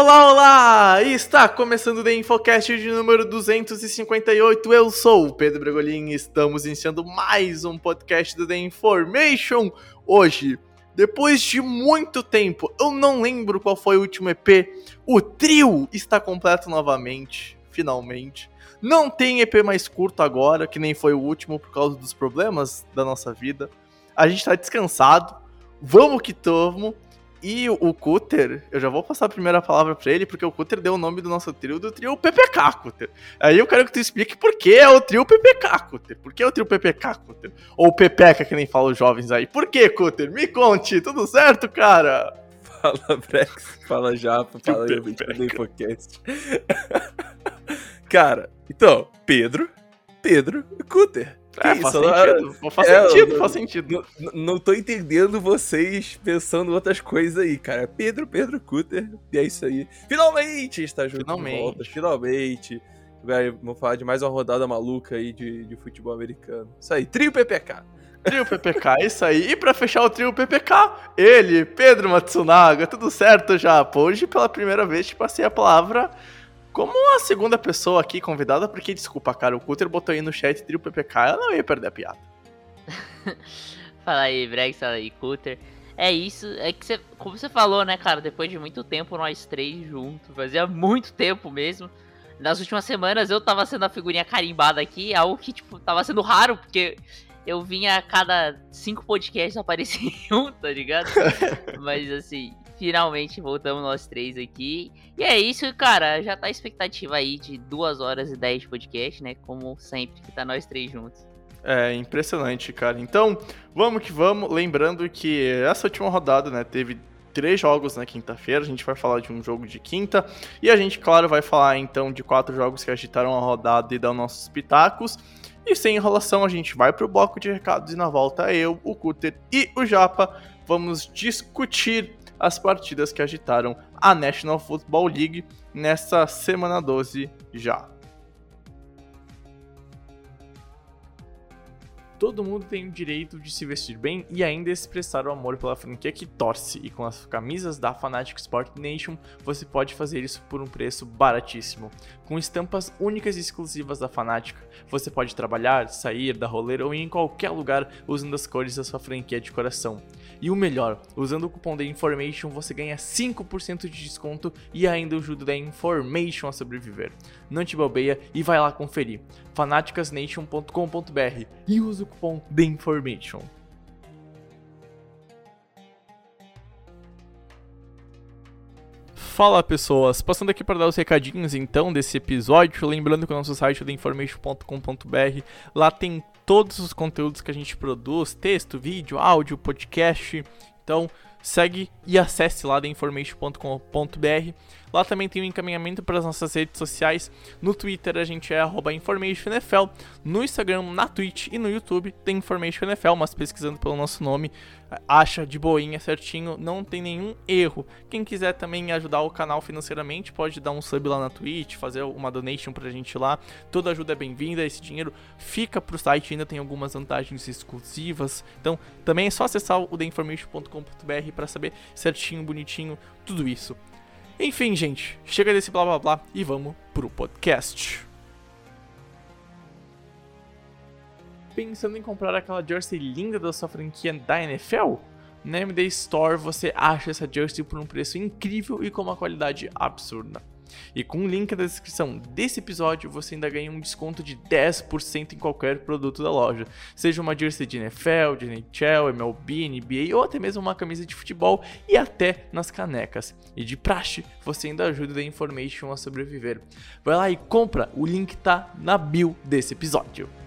Olá, olá! Está começando o The Infocast de número 258. Eu sou o Pedro Bregolin e estamos iniciando mais um podcast do The Information. Hoje, depois de muito tempo, eu não lembro qual foi o último EP, o trio está completo novamente, finalmente. Não tem EP mais curto agora, que nem foi o último por causa dos problemas da nossa vida. A gente tá descansado, vamos que tamo. E o Cutter, eu já vou passar a primeira palavra pra ele, porque o Cutter deu o nome do nosso trio do trio PPK, Cutter. Aí eu quero que tu explique por que é o trio PPK, Cutter. Por que é o trio PPK, Cutter? Ou Pepeca, que nem falam os jovens aí. Por que, Cutter? Me conte, tudo certo, cara? Fala Brex, fala Japa, fala Infocast. Cara, então, Pedro, Pedro e Cutter. É, Que faz isso, sentido, faz é, sentido, faz sentido. Não tô entendendo vocês pensando outras coisas aí, cara. Pedro, Pedro, Cutter, e é isso aí. Finalmente está junto Finalmente. de volta, finalmente. Vai, vamos falar de mais uma rodada maluca aí de, de futebol americano. Isso aí, trio PPK. Trio PPK, isso aí. E pra fechar o trio PPK, ele, Pedro Matsunaga, tudo certo já? Hoje, pela primeira vez, te passei a palavra como a segunda pessoa aqui convidada, porque, desculpa, cara, o Cutter botou aí no chat trio PPK, eu não ia perder a piada. Fala aí, Brex, fala aí, Cutter. É isso, é que você, como você falou, né, cara, depois de muito tempo nós três juntos, fazia muito tempo mesmo. Nas últimas semanas eu tava sendo a figurinha carimbada aqui, algo que, tipo, tava sendo raro, porque eu vinha a cada cinco podcasts aparecer um, tá ligado? Mas assim, finalmente voltamos nós três aqui. E é isso, cara, já tá a expectativa aí de duas horas e dez de podcast, né, como sempre, que tá nós três juntos. É impressionante, cara. Então, vamos que vamos. Lembrando que essa última rodada, né, teve três jogos na quinta-feira. A gente vai falar de um jogo de quinta. E a gente, claro, vai falar então de quatro jogos que agitaram a rodada e dar nossos pitacos. E sem enrolação, a gente vai pro bloco de recados e na volta eu, o Cutter e o Japa vamos discutir as partidas que agitaram a National Football League nessa semana 12 já. Todo mundo tem o direito de se vestir bem e ainda expressar o amor pela franquia que torce. E com as camisas da Fanatic Sport Nation, você pode fazer isso por um preço baratíssimo. Com estampas únicas e exclusivas da Fanatic, você pode trabalhar, sair, dar rolê ou ir em qualquer lugar usando as cores da sua franquia de coração. E o melhor, usando o cupom da Information você ganha 5% de desconto e ainda ajuda da Information a sobreviver. Não te bobeia e vai lá conferir. Fanaticasnation.com.br e usa o cupom The Information. Fala pessoas, passando aqui para dar os recadinhos então desse episódio, lembrando que o nosso site é theinformation.com.br, lá tem todos os conteúdos que a gente produz, texto, vídeo, áudio, podcast, então segue e acesse lá theinformation.com.br. Lá também tem o encaminhamento para as nossas redes sociais. No Twitter a gente é InformationNFL. No Instagram, na Twitch e no YouTube tem InformationNFL, mas pesquisando pelo nosso nome, acha de boinha certinho, não tem nenhum erro. Quem quiser também ajudar o canal financeiramente, pode dar um sub lá na Twitch, fazer uma donation pra gente lá. Toda ajuda é bem-vinda, esse dinheiro fica pro site, ainda tem algumas vantagens exclusivas. Então, também é só acessar o theinformation.com.br para saber certinho, bonitinho, tudo isso. Enfim, gente, chega desse blá blá blá e vamos pro podcast. Pensando em comprar aquela jersey linda da sua franquia da NFL? Na MD Store você acha essa jersey por um preço incrível e com uma qualidade absurda. E com o link na descrição desse episódio, você ainda ganha um desconto de 10% em qualquer produto da loja. Seja uma jersey de NFL, de NHL, MLB, NBA ou até mesmo uma camisa de futebol e até nas canecas. E de praxe, você ainda ajuda a Information a sobreviver. Vai lá e compra, o link tá na bio desse episódio.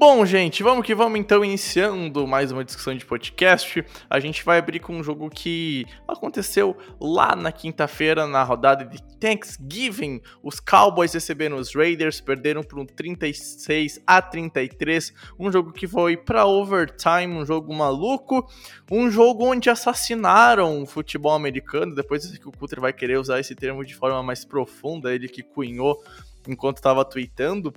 Bom, gente, vamos que vamos então iniciando mais uma discussão de podcast. A gente vai abrir com um jogo que aconteceu lá na quinta-feira, na rodada de Thanksgiving. Os Cowboys receberam os Raiders, perderam por um 36 a 33. Um jogo que foi para overtime, um jogo maluco, um jogo onde assassinaram o futebol americano. Depois que o Cutter vai querer usar esse termo de forma mais profunda, ele que cunhou enquanto estava tweetando.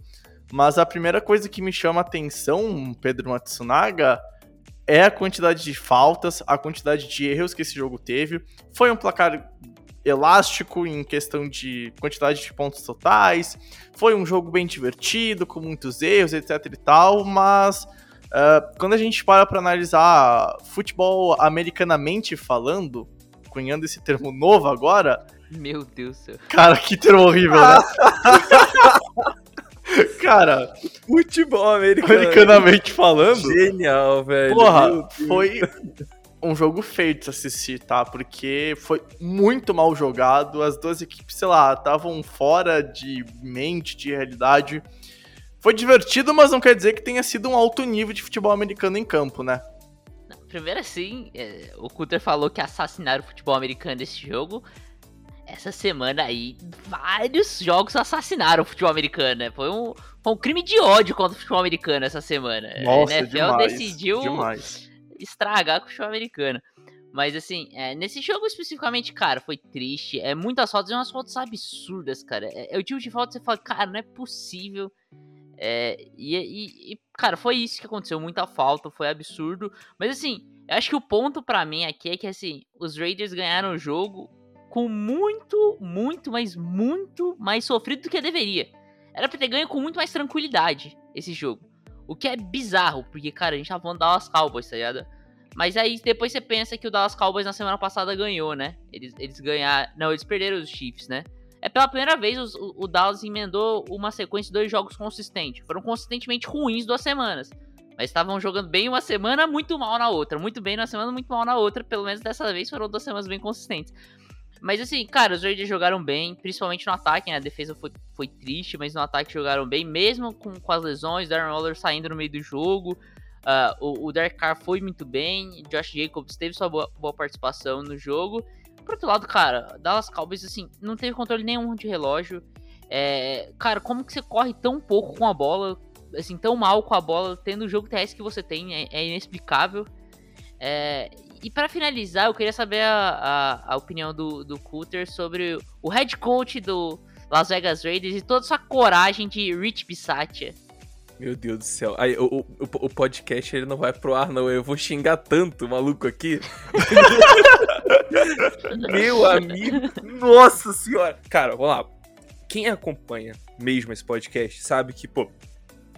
Mas a primeira coisa que me chama a atenção, Pedro Matsunaga, é a quantidade de faltas, a quantidade de erros que esse jogo teve. Foi um placar elástico em questão de quantidade de pontos totais. Foi um jogo bem divertido, com muitos erros, etc e tal, mas uh, quando a gente para para analisar futebol americanamente falando, cunhando esse termo novo agora. Meu Deus do céu. Cara, que termo horrível, né? Cara, futebol americano. Americanamente falando. Genial, velho. Porra, foi um jogo feito de assistir, tá? Porque foi muito mal jogado. As duas equipes, sei lá, estavam fora de mente, de realidade. Foi divertido, mas não quer dizer que tenha sido um alto nível de futebol americano em campo, né? Primeiro assim, é, o Cutter falou que assassinaram o futebol americano nesse jogo essa semana aí, vários jogos assassinaram o futebol americano, né? Foi um, foi um crime de ódio contra o futebol americano essa semana. Nossa, a NFL demais, decidiu demais. estragar com o futebol americano. Mas assim, é, nesse jogo especificamente, cara, foi triste. É muitas fotos e umas fotos absurdas, cara. É, é o tipo de foto que você fala, cara, não é possível. É, e, e, e, cara, foi isso que aconteceu. Muita falta, foi absurdo. Mas assim, eu acho que o ponto para mim aqui é que assim, os Raiders ganharam o jogo com muito, muito, mas muito mais sofrido do que deveria. Era pra ter ganho com muito mais tranquilidade esse jogo. O que é bizarro, porque, cara, a gente tava falando da Dallas Cowboys, tá ligado? Mas aí depois você pensa que o Dallas Cowboys na semana passada ganhou, né? Eles, eles ganharam. Não, eles perderam os Chiefs, né? É pela primeira vez o, o Dallas emendou uma sequência de dois jogos consistentes. Foram consistentemente ruins duas semanas. Mas estavam jogando bem uma semana, muito mal na outra. Muito bem na semana, muito mal na outra. Pelo menos dessa vez foram duas semanas bem consistentes. Mas assim, cara, os Raiders jogaram bem, principalmente no ataque, né? A defesa foi, foi triste, mas no ataque jogaram bem, mesmo com, com as lesões, Darren Waller saindo no meio do jogo. Uh, o, o Derek Carr foi muito bem, Josh Jacobs teve sua boa, boa participação no jogo. Por outro lado, cara, Dallas Cowboys, assim, não teve controle nenhum de relógio. É, cara, como que você corre tão pouco com a bola, assim, tão mal com a bola, tendo o jogo terrestre que você tem, é, é inexplicável. É, e para finalizar, eu queria saber a, a, a, opinião do, do Cutter sobre o head coach do Las Vegas Raiders e toda essa coragem de Rich Bisaccia. Meu Deus do céu. Aí, o, o, o, podcast ele não vai pro ar, não. Eu vou xingar tanto o maluco aqui. Meu amigo. Nossa senhora. Cara, vamos lá. Quem acompanha mesmo esse podcast sabe que, pô,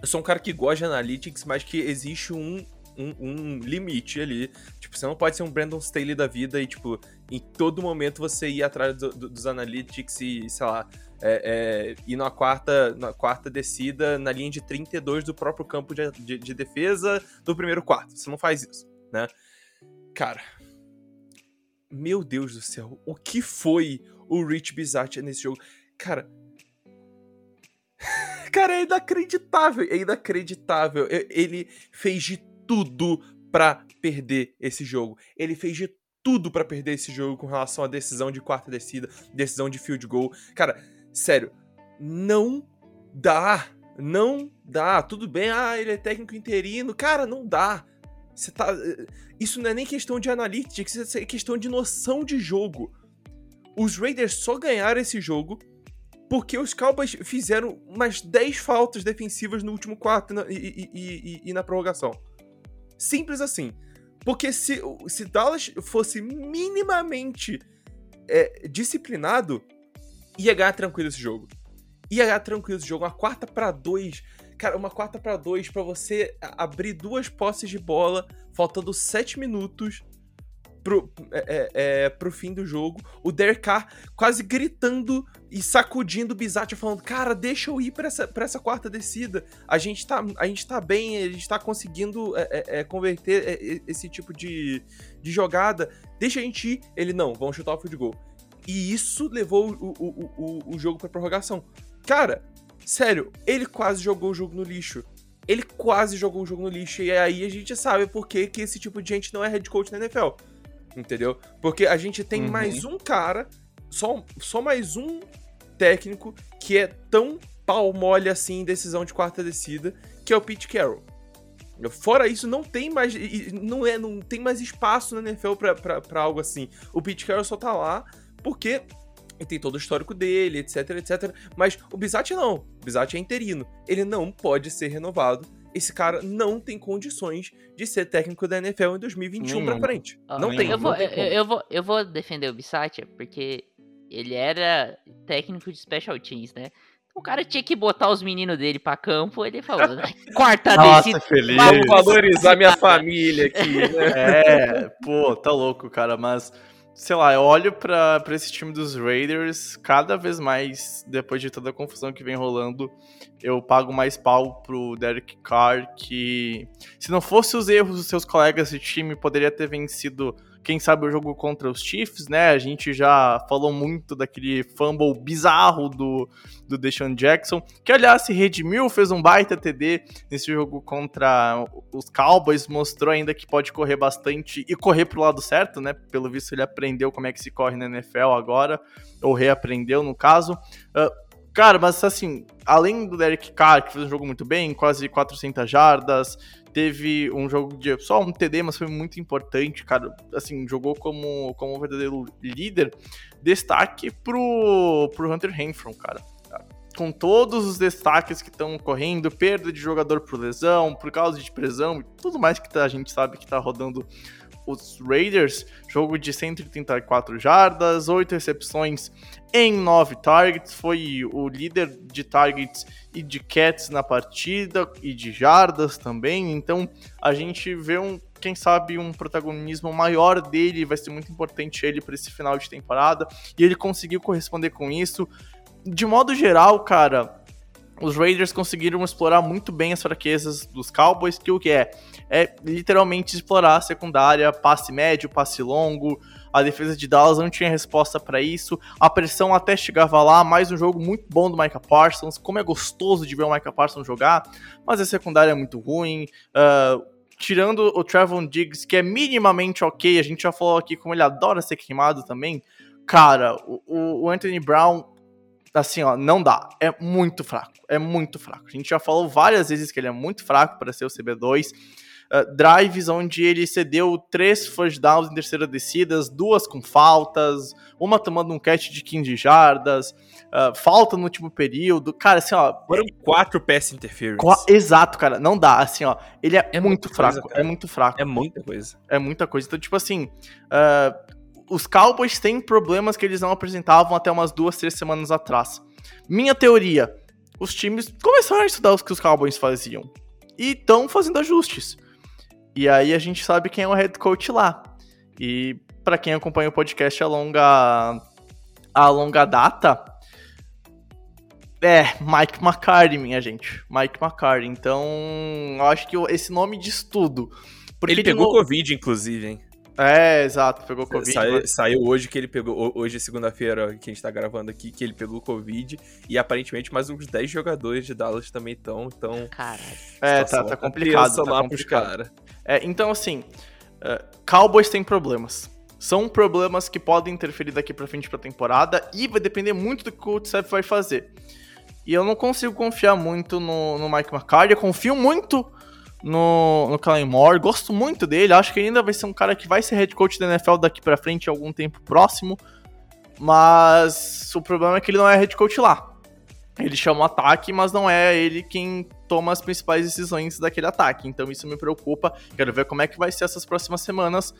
eu sou um cara que gosta de analytics, mas que existe um um, um, limite ali. Tipo, você não pode ser um Brandon Staley da vida e, tipo, em todo momento você ir atrás do, do, dos analytics e, sei lá, é, é, ir na quarta, na quarta descida na linha de 32 do próprio campo de, de, de defesa do primeiro quarto. Você não faz isso, né? Cara, meu Deus do céu, o que foi o Rich Bisaccia nesse jogo? Cara, cara, é inacreditável, é inacreditável. Ele fez de tudo para perder esse jogo. Ele fez de tudo para perder esse jogo com relação à decisão de quarta descida, decisão de field goal. Cara, sério, não dá. Não dá. Tudo bem, ah, ele é técnico interino. Cara, não dá. Você tá. Eh, isso não é nem questão de analytics, isso é questão de noção de jogo. Os Raiders só ganharam esse jogo porque os Cowboys fizeram umas 10 faltas defensivas no último quarto e, e, e, e na prorrogação. Simples assim. Porque se, se Dallas fosse minimamente é, disciplinado, ia ganhar tranquilo esse jogo. ia ganhar tranquilo esse jogo. Uma quarta para dois. Cara, uma quarta para dois para você abrir duas posses de bola, faltando sete minutos pro, é, é, é, pro fim do jogo. O Derek Carr quase gritando e sacudindo o Bizatti, falando: Cara, deixa eu ir pra essa, pra essa quarta descida. A gente, tá, a gente tá bem, a gente tá conseguindo é, é, é converter esse tipo de, de jogada. Deixa a gente ir. Ele: Não, vamos chutar o field goal. E isso levou o, o, o, o jogo pra prorrogação. Cara, sério, ele quase jogou o jogo no lixo ele quase jogou o jogo no lixo. E aí a gente sabe por que, que esse tipo de gente não é head coach na NFL entendeu? Porque a gente tem uhum. mais um cara, só, só mais um técnico que é tão pau mole assim em decisão de quarta descida, que é o Pete Carroll. Fora isso, não tem mais não é não tem mais espaço na NFL pra, pra, pra algo assim. O Pete Carroll só tá lá porque tem todo o histórico dele, etc, etc. Mas o Bizatti não. O Bizatti é interino. Ele não pode ser renovado esse cara não tem condições de ser técnico da NFL em 2021 pra frente. Ah, não tem. Eu vou, não tem eu, eu, vou, eu vou defender o Bissatia, porque ele era técnico de special teams, né? O cara tinha que botar os meninos dele pra campo, ele falou, quarta Nossa, feliz. Vamos valorizar minha família aqui, né? É, pô, tá louco, cara, mas sei lá, eu olho para esse time dos Raiders cada vez mais, depois de toda a confusão que vem rolando, eu pago mais pau pro Derek Carr, que se não fosse os erros dos seus colegas de time, poderia ter vencido quem sabe o jogo contra os Chiefs, né? A gente já falou muito daquele fumble bizarro do, do Deshaun Jackson, que aliás se redimiu, fez um baita TD nesse jogo contra os Cowboys, mostrou ainda que pode correr bastante e correr pro lado certo, né? Pelo visto ele aprendeu como é que se corre na NFL agora, ou reaprendeu no caso. Uh, Cara, mas assim, além do Derek Carr, que fez um jogo muito bem, quase 400 jardas, teve um jogo de só um TD, mas foi muito importante, cara. Assim, jogou como, como um verdadeiro líder. Destaque pro, pro Hunter Renfro, cara. Com todos os destaques que estão correndo, perda de jogador por lesão, por causa de prisão e tudo mais que a gente sabe que tá rodando os Raiders, jogo de 134 jardas, 8 recepções em 9 targets, foi o líder de targets e de catch na partida e de jardas também. Então a gente vê um, quem sabe, um protagonismo maior dele, vai ser muito importante ele para esse final de temporada e ele conseguiu corresponder com isso. De modo geral, cara, os Raiders conseguiram explorar muito bem as fraquezas dos Cowboys, que o que é? É literalmente explorar a secundária, passe médio, passe longo. A defesa de Dallas não tinha resposta para isso. A pressão até chegava lá, mais um jogo muito bom do Micah Parsons. Como é gostoso de ver o Micah Parsons jogar, mas a secundária é muito ruim. Uh, tirando o Trevon Diggs, que é minimamente ok, a gente já falou aqui como ele adora ser queimado também. Cara, o, o Anthony Brown assim, ó, não dá. É muito fraco. É muito fraco. A gente já falou várias vezes que ele é muito fraco para ser o CB2. Uh, drives onde ele cedeu três first downs em terceira descidas, duas com faltas, uma tomando um catch de 15 jardas, uh, falta no último período. Cara, assim, ó. Foram quatro pass interference. Exato, cara. Não dá. Assim, ó. Ele é, é muito fraco. Coisa, é muito fraco. É muita coisa. É muita coisa. Então, tipo assim. Uh, os Cowboys têm problemas que eles não apresentavam até umas duas, três semanas atrás. Minha teoria: os times começaram a estudar o que os Cowboys faziam e estão fazendo ajustes. E aí a gente sabe quem é o head coach lá. E para quem acompanha o podcast a longa, a longa data, é Mike McCarthy, minha gente. Mike McCarthy. Então, eu acho que esse nome diz tudo. Porque ele pegou no... Covid, inclusive, hein? É, exato, pegou Covid. Saiu, mas... saiu hoje que ele pegou. Hoje é segunda-feira que a gente tá gravando aqui, que ele pegou Covid. E aparentemente mais uns 10 jogadores de Dallas também estão. Então, Caralho. É, tá, tá complicado. Tá lá complicado. Cara. É, então, assim, uh, Cowboys tem problemas. São problemas que podem interferir daqui pra frente pra temporada e vai depender muito do que o Tsef vai fazer. E eu não consigo confiar muito no, no Mike McCarthy. Eu confio muito no, no Kellen Moore. Gosto muito dele. Acho que ainda vai ser um cara que vai ser head coach da NFL daqui para frente algum tempo próximo. Mas o problema é que ele não é head coach lá. Ele chama o ataque, mas não é ele quem toma as principais decisões daquele ataque. Então isso me preocupa. Quero ver como é que vai ser essas próximas semanas.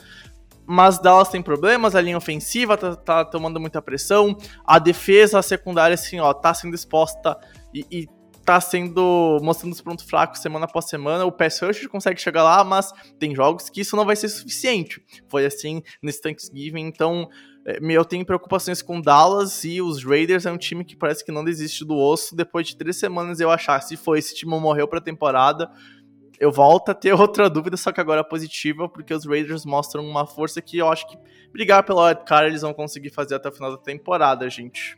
Mas Dallas tem problemas, a linha ofensiva tá, tá tomando muita pressão, a defesa, secundária, assim, ó, tá sendo exposta e, e tá sendo mostrando os pontos fracos semana após semana. O pass rush consegue chegar lá, mas tem jogos que isso não vai ser suficiente. Foi assim nesse Thanksgiving, então é, eu tenho preocupações com Dallas e os Raiders é um time que parece que não desiste do osso. Depois de três semanas eu achar se foi esse time morreu pra temporada, eu volto a ter outra dúvida, só que agora positiva, porque os Raiders mostram uma força que eu acho que brigar pela cara eles vão conseguir fazer até o final da temporada, gente.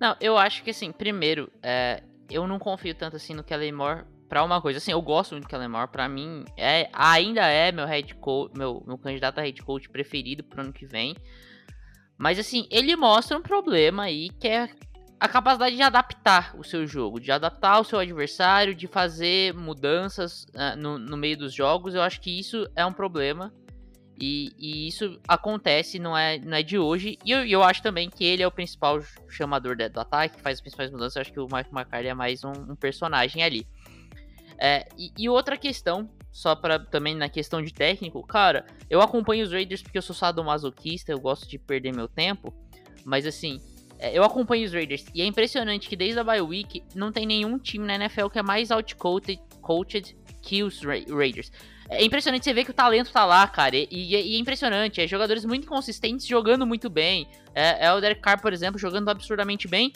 Não, eu acho que assim, primeiro, é, eu não confio tanto assim no Kellen Moore pra uma coisa. Assim, eu gosto muito do Kellen Moore, pra mim é, ainda é meu head coach, meu, meu candidato a head coach preferido pro ano que vem. Mas assim, ele mostra um problema aí que é a capacidade de adaptar o seu jogo, de adaptar o seu adversário, de fazer mudanças uh, no, no, meio dos jogos. Eu acho que isso é um problema. E, e isso acontece, não é, não é de hoje. E eu, eu, acho também que ele é o principal chamador do ataque, faz as principais mudanças. Eu acho que o Mike McCarthy é mais um, um personagem ali. É, e, e, outra questão, só para também na questão de técnico, cara, eu acompanho os Raiders porque eu sou sadomasoquista, eu gosto de perder meu tempo. Mas assim, é, eu acompanho os Raiders e é impressionante que desde a bye week não tem nenhum time na NFL que é mais outcoached coached que os Ra Raiders. É impressionante você ver que o talento tá lá, cara. E, e, é impressionante. É jogadores muito consistentes jogando muito bem. É, é, o Derek Carr, por exemplo, jogando absurdamente bem.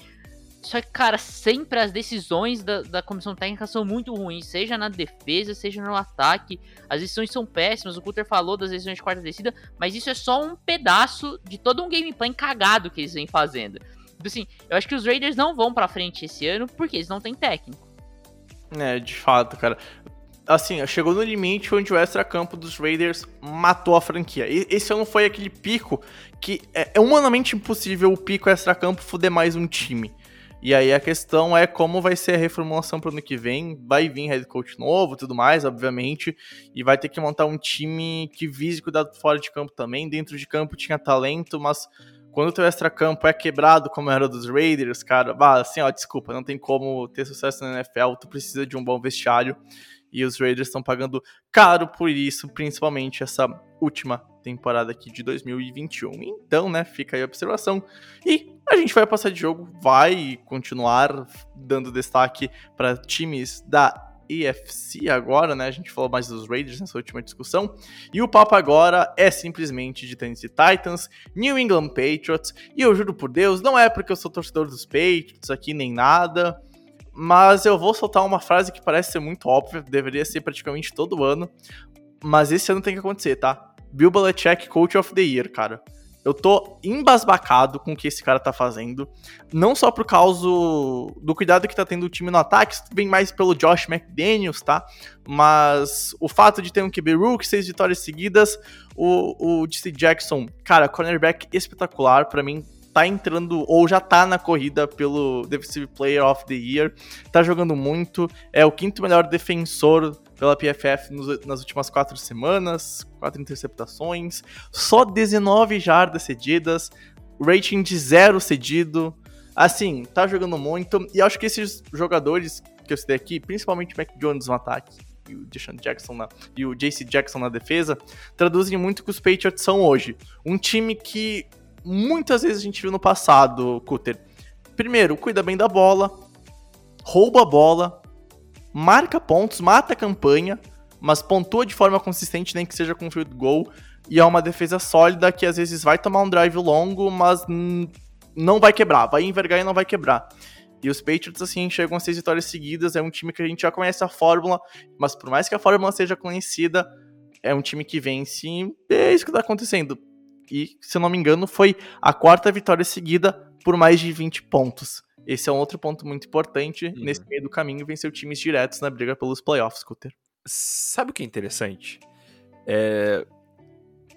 Só que, cara, sempre as decisões da, da comissão técnica são muito ruins, seja na defesa, seja no ataque. As decisões são péssimas. O Cutter falou das decisões de quarta descida, mas isso é só um pedaço de todo um gameplay cagado que eles vêm fazendo. Então, assim, eu acho que os Raiders não vão pra frente esse ano porque eles não têm técnico. É, de fato, cara. Assim, chegou no limite onde o extra-campo dos Raiders matou a franquia. Esse ano foi aquele pico que é, é humanamente impossível o pico extra-campo fuder mais um time. E aí a questão é como vai ser a reformulação para o ano que vem. Vai vir head coach novo tudo mais, obviamente. E vai ter que montar um time que vise cuidado fora de campo também. Dentro de campo tinha talento, mas quando o teu extra-campo é quebrado, como era dos Raiders, cara, bah, assim, ó, desculpa, não tem como ter sucesso na NFL, tu precisa de um bom vestiário. E os Raiders estão pagando caro por isso, principalmente essa última temporada aqui de 2021. Então, né, fica aí a observação. E a gente vai passar de jogo, vai continuar dando destaque para times da EFC agora, né? A gente falou mais dos Raiders nessa última discussão. E o papo agora é simplesmente de Tennessee Titans, New England Patriots. E eu juro por Deus, não é porque eu sou torcedor dos Patriots aqui nem nada mas eu vou soltar uma frase que parece ser muito óbvia, deveria ser praticamente todo ano, mas esse ano tem que acontecer, tá? Bill Belichick Coach of the Year, cara. Eu tô embasbacado com o que esse cara tá fazendo. Não só por causa do cuidado que tá tendo o time no ataque, vem mais pelo Josh McDaniels, tá? Mas o fato de ter um QB Rook, seis vitórias seguidas, o, o DC Jackson, cara, cornerback espetacular, para mim tá entrando ou já tá na corrida pelo Defensive Player of the Year, tá jogando muito, é o quinto melhor defensor pela PFF nos, nas últimas quatro semanas, quatro interceptações, só 19 jardas cedidas, rating de zero cedido. Assim, tá jogando muito. E acho que esses jogadores que eu citei aqui, principalmente o Mac Jones no ataque e o Deshaun Jackson na, e o JC Jackson na defesa, traduzem muito o que os Patriots são hoje. Um time que muitas vezes a gente viu no passado, Cutter. Primeiro, cuida bem da bola, rouba a bola, marca pontos, mata a campanha, mas pontua de forma consistente, nem que seja com field goal. E é uma defesa sólida que às vezes vai tomar um drive longo, mas não vai quebrar, vai envergar e não vai quebrar. E os Patriots, assim, chegam a seis vitórias seguidas, é um time que a gente já conhece a fórmula, mas por mais que a fórmula seja conhecida, é um time que vence e é isso que tá acontecendo e, se eu não me engano, foi a quarta vitória seguida por mais de 20 pontos. Esse é um outro ponto muito importante uhum. nesse meio do caminho, vencer times diretos na briga pelos playoffs, Cutter. Sabe o que é interessante? É...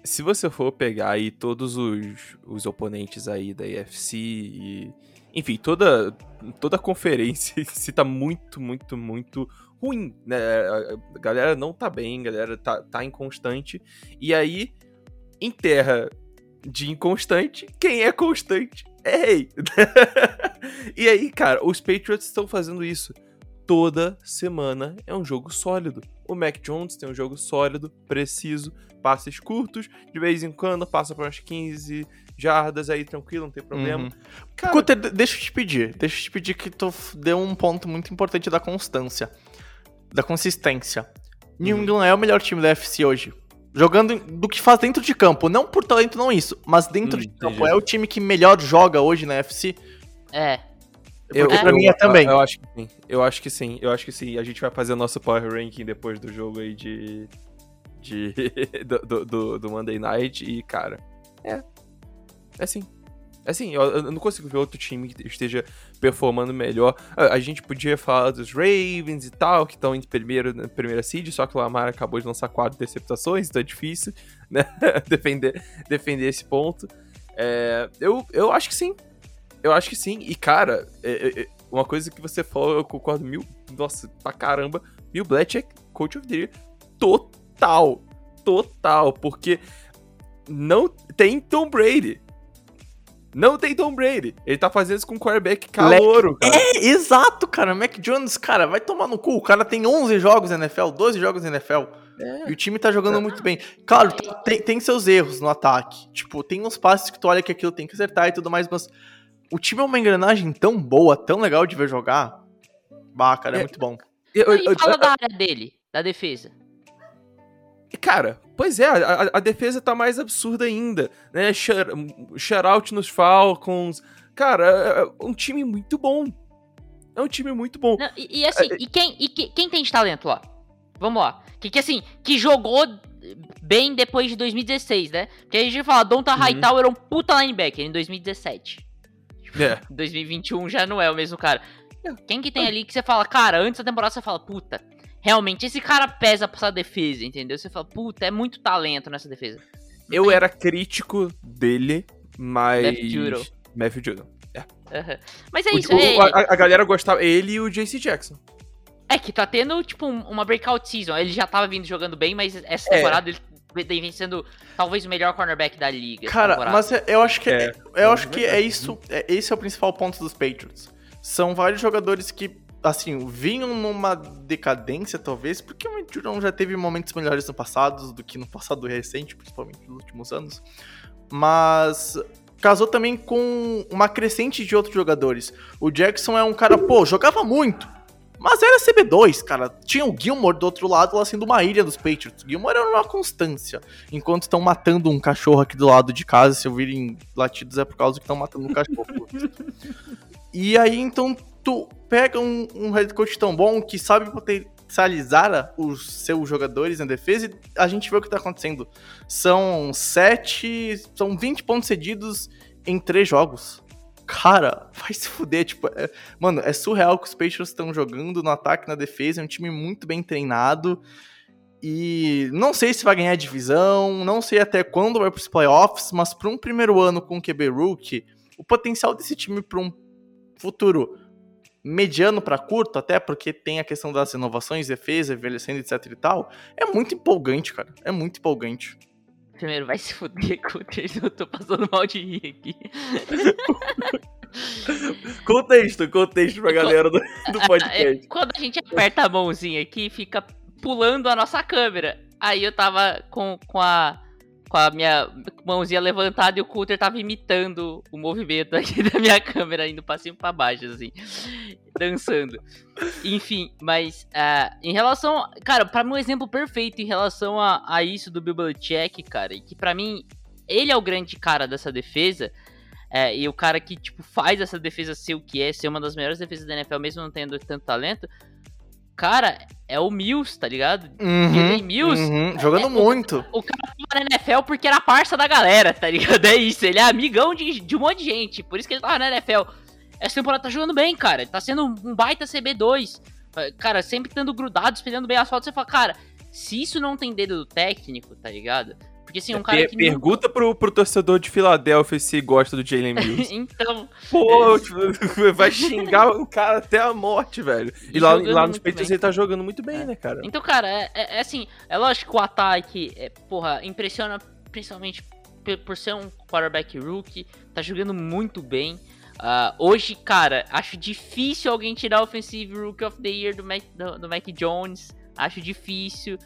Se você for pegar aí todos os, os oponentes aí da EFC e... Enfim, toda, toda a conferência se tá muito, muito, muito ruim, né? A galera não tá bem, a galera tá, tá inconstante. E aí, em terra de inconstante, quem é constante é rei. e aí, cara, os Patriots estão fazendo isso toda semana é um jogo sólido. O Mac Jones tem um jogo sólido, preciso, passes curtos, de vez em quando passa por umas 15 jardas aí tranquilo, não tem problema. Uhum. Cara, deixa eu te pedir. Deixa eu te pedir que tu deu um ponto muito importante da constância. Da consistência. New Uhum. England é o melhor time da FC hoje. Jogando do que faz dentro de campo. Não por talento, não isso. Mas dentro Hum, de campo. entendi. É o time que melhor joga hoje na FC. É. Porque pra mim é também. Eu, eu acho que sim. Eu acho que sim. Eu acho que sim. A gente vai fazer o nosso power ranking depois do jogo aí de. de do, do, do- do Monday Night. E, cara, é. É sim. É sim. Eu, eu não consigo ver outro time que esteja performando melhor. A, a gente podia falar dos Ravens e tal, que estão em primeiro, na primeira seed, só que o Lamar acabou de lançar quatro interceptações, então é difícil, né? defender, defender esse ponto. É, eu, eu acho que sim. Eu acho que sim. E, cara, é, é, é, uma coisa que você falou, eu concordo mil. Nossa, pra caramba. Bill Belichick, Coach of the Year, total. Total. Porque não tem Tom Brady. Não tem Tom Brady. Ele tá fazendo isso com um quarterback calouro, cara. É, exato, cara. Mac Jones, cara, vai tomar no cu. O cara tem 11 jogos na NFL, 12 jogos na NFL. É. E o time tá jogando muito bem. Claro, tem, tem seus erros no ataque. Tipo, tem uns passes que tu olha que aquilo tem que acertar e tudo mais, mas o time é uma engrenagem tão boa, tão legal de ver jogar. Bah, cara, é, É. muito bom. Eu- E eu- fala da área dele, da defesa. Cara, pois é, a, a- defesa tá mais absurda ainda, né? Shut- Shutout nos Falcons. Cara, é é um time muito bom. É um time muito bom. Não, e, e assim, e quem, e que- quem tem de talento lá? Vamos lá. Que, que assim, que jogou bem depois de 2016, né? Porque a gente fala, Donta Uhum. Hightower era um puta linebacker em 2017. É. 2021 já não é o mesmo cara. Quem que tem ali que você fala, cara, antes da temporada você fala, puta, realmente esse cara pesa pra essa defesa, entendeu? Você fala, puta, é muito talento nessa defesa. Eu era crítico dele, mas. Matthew Judon. Matthew Judon. Aham. Mas é O- isso, o- é, a, a galera gostava. Ele e o JC Jackson. é que tá tendo, tipo, um- uma breakout season. Ele já tava vindo jogando bem, mas essa É. temporada ele vem sendo talvez o melhor cornerback da liga. Cara, mas é- eu acho que É. eu acho que é isso, é, esse é o principal ponto dos Patriots. São vários jogadores que assim, vinham numa decadência talvez, porque o Jurão já teve momentos melhores no passado do que no passado recente, principalmente nos últimos anos. Mas casou também com uma crescente de outros jogadores. O Jackson é um cara, pô, jogava muito. Mas era CB2, cara. Tinha o Gilmore do outro lado lá sendo uma ilha dos Patriots. O Gilmore era uma constância. Enquanto estão matando um cachorro aqui do lado de casa, se ouvirem latidos é por causa que estão matando um cachorro. e aí, então, tu pega um, um head coach tão bom que sabe potencializar os seus jogadores na defesa e a gente vê o que tá acontecendo. São sete, são 20 pontos cedidos em três jogos. Cara, vai se fuder, tipo, é- mano, é surreal que os Patriots estão jogando no ataque na defesa, é um time muito bem treinado. E não sei se vai ganhar a divisão, não sei até quando vai pros playoffs, mas para um primeiro ano com o QB Rookie, o potencial desse time para um futuro mediano para curto, até porque tem a questão das inovações, defesa, envelhecendo, etc e tal, é muito empolgante, cara. É muito empolgante. Primeiro, vai se fuder, Cutter. Eu tô passando mal de rir aqui. Contexto, contexto pra galera do, do É, podcast. Quando a gente aperta a mãozinha aqui, fica pulando a nossa câmera. Aí eu tava com, com a. Com a minha mãozinha levantada e o Cutter tava imitando o movimento aqui da minha câmera, indo pra cima e pra baixo, assim, dançando. Enfim, mas ah, em relação. Cara, pra mim, um exemplo perfeito em relação a, a isso do Belichick, cara, e que pra mim, ele é o grande cara dessa defesa. É, e o cara que, tipo, faz essa defesa ser o que é, ser uma das melhores defesas da NFL, mesmo não tendo tanto talento. Cara, é o Mills, tá ligado? Jalen Mills uhum, jogando é- muito. O cara tava na NFL porque era parça da galera, tá ligado? É isso, ele é amigão de, de um monte de gente, por isso que ele tava na NFL. Essa temporada tá jogando bem, cara. Ele tá sendo um baita CB2. Cara, sempre estando grudado, espelhando bem as fotos. Você fala, cara, se isso não tem dedo do técnico, tá ligado? Porque assim, um cara Per- que. nunca- Pergunta pro, pro torcedor de Filadélfia se gosta do Jalen Mills. então, Pô, tipo, vai xingar o cara até a morte, velho. E, E lá, lá nos Patriots ele tá jogando muito bem, É. né, cara? Então, cara, é, é- é assim, é lógico que o ataque, é, porra, impressiona principalmente por ser um quarterback rookie, tá jogando muito bem. Uh, hoje, cara, acho difícil alguém tirar o Offensive Rookie of the Year do Mac, do, do Mac Jones. Acho difícil.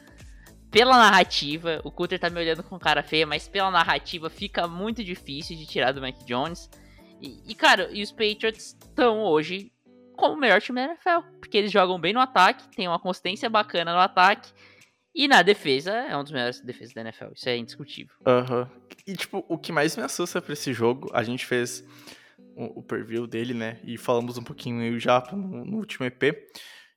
Pela narrativa, o Cutter tá me olhando com cara feia, mas pela narrativa fica muito difícil de tirar do Mac Jones. E, e cara, e os Patriots estão hoje como o melhor time da NFL. Porque eles jogam bem no ataque, tem uma consistência bacana no ataque. E na defesa, é um dos melhores defesas da NFL. Isso é indiscutível. Aham. Uhum. E, tipo, o que mais me assusta pra esse jogo, a gente fez o, o preview dele, né? E falamos um pouquinho já no, no último EP.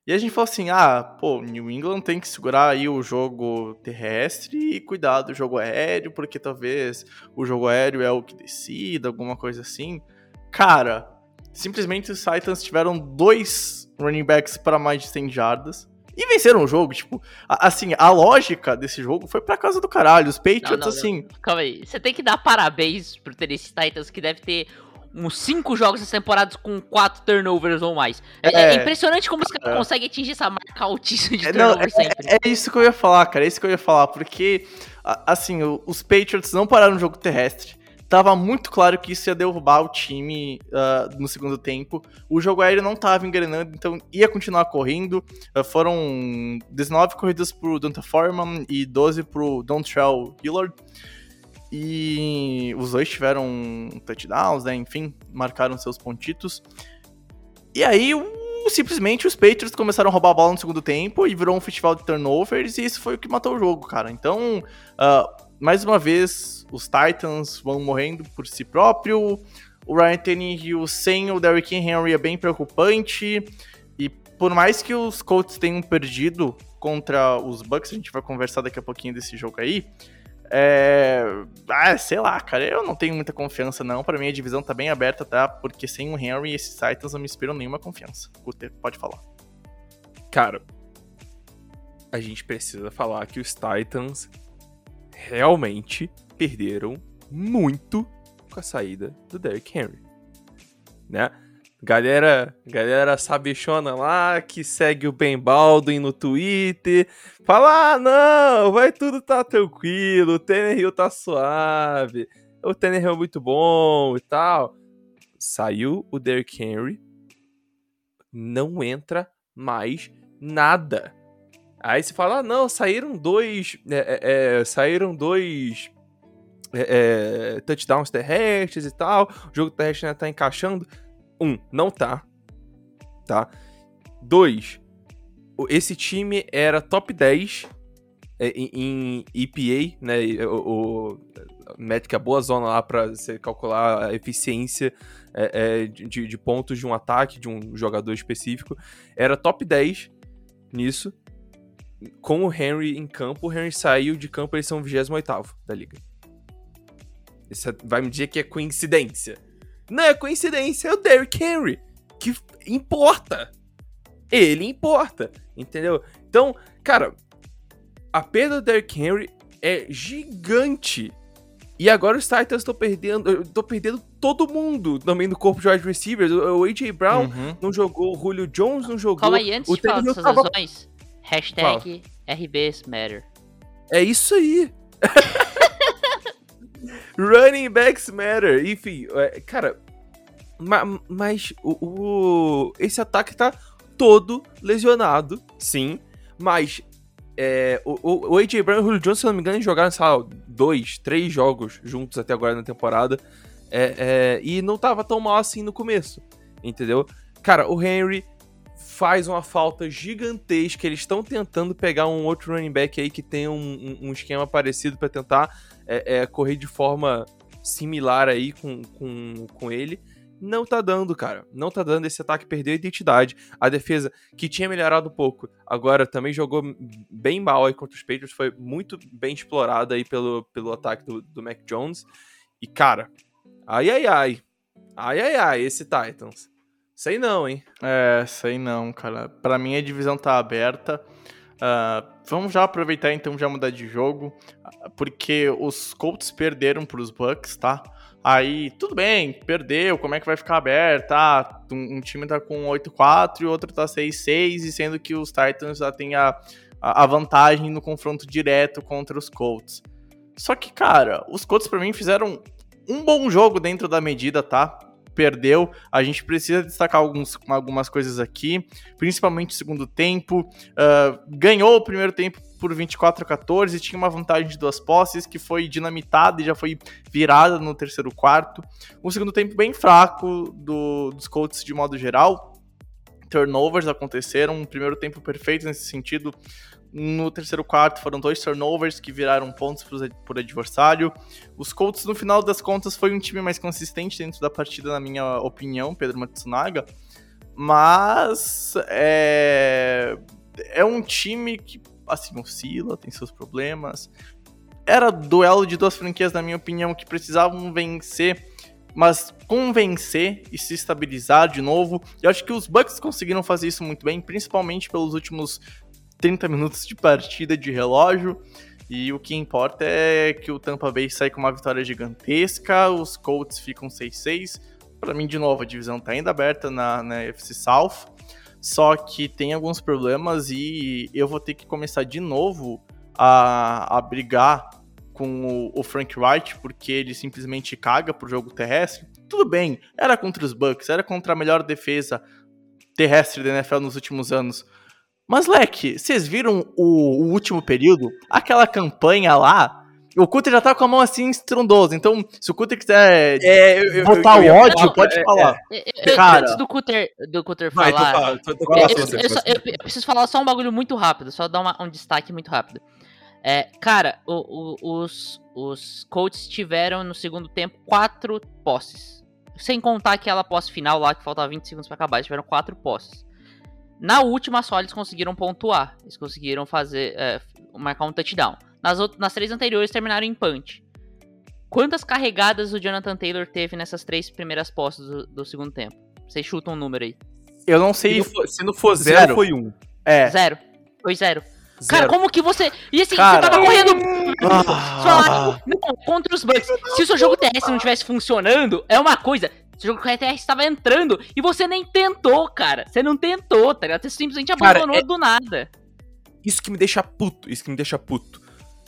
E a gente falou assim: ah, pô, New England tem que segurar aí o jogo terrestre e cuidar do jogo aéreo, porque talvez o jogo aéreo é o que decida, alguma coisa assim. Cara, simplesmente os Titans tiveram dois running backs para mais de 100 jardas. E venceram o jogo, tipo, assim, a lógica desse jogo foi pra casa do caralho. Os Patriots, não, não, assim. Não. Calma aí, você tem que dar parabéns pro Tennessee Titans, que deve ter uns cinco jogos essa temporada com quatro turnovers ou mais. É, é, é impressionante como os caras é. conseguem atingir essa marca altíssima de turnover é, sempre. É, isso que eu ia falar, cara. É isso que eu ia falar. Porque, assim, os Patriots não pararam no jogo terrestre. Tava muito claro que isso ia derrubar o time uh, no segundo tempo. O jogo aéreo não tava engrenando, então ia continuar correndo. Uh, foram 19 corridas pro Donta Foreman e 12 pro Dontrell Hillard. E os dois tiveram touchdowns, né? Enfim, marcaram seus pontitos. E aí, simplesmente, os Patriots começaram a roubar a bola no segundo tempo e virou um festival de turnovers, e isso foi o que matou o jogo, cara. Então, uh, mais uma vez, os Titans vão morrendo por si próprio. O Ryan Tannehill sem o Derrick Henry é bem preocupante. E por mais que os Colts tenham perdido contra os Bucks, a gente vai conversar daqui a pouquinho desse jogo aí. É... Ah, sei lá, cara, eu não tenho muita confiança não. Para mim a divisão tá bem aberta, tá? Porque sem o Henry esses Titans não me inspiram nenhuma confiança. Cutter, pode falar. Cara, a gente precisa falar que os Titans realmente perderam muito com a saída do Derrick Henry, né? Galera, galera sabichona lá que segue o Ben Baldwin no Twitter. Fala, ah, não, vai tudo tá tranquilo, o Tannehill tá suave, o Tannehill é muito bom e tal. Saiu o Derrick Henry, não entra mais nada. Aí você fala, ah, não, saíram dois, é, é, é saíram dois é, é, touchdowns terrestres e tal, o jogo terrestre ainda tá encaixando. Um, não tá. Tá? Dois, esse time era top 10 é, em, EPA, né? O, o métrica boa zona lá para você calcular a eficiência é, é, de, de, pontos de um ataque, de um jogador específico. Era top 10 nisso. Com o Henry em campo, o Henry saiu de campo, eles são o 28 da liga. Você vai me dizer que é coincidência. Não é coincidência, é o Derrick Henry. Que importa. Ele importa, entendeu? Então, cara, a perda do Derrick Henry é gigante. E agora os Titans estão perdendo. Estão perdendo todo mundo também do corpo de wide receivers. O AJ Brown uhum. não jogou, o Julio Jones não jogou. Calma aí, antes o de falar dessas tava... lesões, hashtag RBs Matter. É isso aí. Running backs matter. Enfim, é, cara, ma, mas o, o, esse ataque tá todo lesionado, sim. Mas é, o, o AJ Brown e o Julio Jones, se não me engano, jogaram, sei lá, dois, três jogos juntos até agora na temporada. É, é, e não tava tão mal assim no começo, entendeu? Cara, o Henry faz uma falta gigantesca. Eles estão tentando pegar um outro running back aí que tem um, um, um esquema parecido para tentar é, é, correr de forma similar aí com, com, com ele. Não tá dando, cara. Não tá dando. Esse ataque perdeu a identidade. A defesa, que tinha melhorado um pouco, agora também jogou bem mal aí contra os Patriots. Foi muito bem explorada aí pelo, pelo ataque do, do Mac Jones. E, cara, ai, ai, ai. Ai, ai, ai, esse Titans. Sei não, hein? É, sei não, cara. Pra mim a divisão tá aberta. Uh, vamos já aproveitar então já mudar de jogo, porque os Colts perderam para os Bucks, tá? Aí, tudo bem, perdeu, como é que vai ficar aberto? Ah, um, um time tá com 8-4 e outro tá 6-6, e sendo que os Titans já têm a, a vantagem no confronto direto contra os Colts. Só que, cara, os Colts para mim fizeram um bom jogo dentro da medida, tá? Perdeu. A gente precisa destacar alguns, algumas coisas aqui, principalmente o segundo tempo. Uh, ganhou o primeiro tempo por 24 a 14, tinha uma vantagem de duas posses que foi dinamitada e já foi virada no terceiro quarto. Um segundo tempo bem fraco do, dos Colts de modo geral. Turnovers aconteceram, um primeiro tempo perfeito nesse sentido. No terceiro quarto foram dois turnovers que viraram pontos por adversário. Os Colts, no final das contas, foi um time mais consistente dentro da partida, na minha opinião, Pedro Matsunaga. Mas é, é um time que, assim, oscila, tem seus problemas. Era duelo de duas franquias, na minha opinião, que precisavam vencer, mas convencer e se estabilizar de novo. Eu acho que os Bucks conseguiram fazer isso muito bem, principalmente pelos últimos 30 minutos de partida de relógio. E o que importa é que o Tampa Bay sai com uma vitória gigantesca, os Colts ficam 6-6. Para mim, de novo, a divisão está ainda aberta na, na FC South, só que tem alguns problemas e eu vou ter que começar de novo a, a brigar com o, o Frank Wright, porque ele simplesmente caga pro jogo terrestre. Tudo bem, era contra os Bucks, era contra a melhor defesa terrestre da NFL nos últimos anos. Mas, Leque, vocês viram o, o, último período? Aquela campanha lá? O Cutter já tá com a mão assim estrondosa. Então, se o Cutter quiser é, eu, eu, botar eu, o ódio, pode é, falar. É. Cara, antes do Cutter, do Cutter falar. Vai, fala, tô, tô, tô eu, preciso falar só um bagulho muito rápido, só dar uma, um destaque muito rápido. É, cara, o, o, os, os Colts tiveram no segundo tempo quatro posses. Sem contar aquela posse final lá que faltava 20 segundos para acabar, eles tiveram quatro posses. Na última só eles conseguiram pontuar. Eles conseguiram fazer. É, marcar um touchdown. Nas, nas três anteriores terminaram em punch. Quantas carregadas o Jonathan Taylor teve nessas três primeiras postas do, do segundo tempo? Vocês chutam um número aí. Eu não sei. Se não for, se não for zero, zero, foi um. É. Zero. Foi zero. Zero. Cara, como que você. E assim, Cara... você tava correndo. Ah. Não, contra os Bucks. Se o seu jogo terrestre não estivesse funcionando, é uma coisa. Esse jogo com a ETR estava entrando e você nem tentou, cara. Você não tentou, tá ligado? Você simplesmente abandonou cara, é... do nada. Isso que me deixa puto, isso que me deixa puto.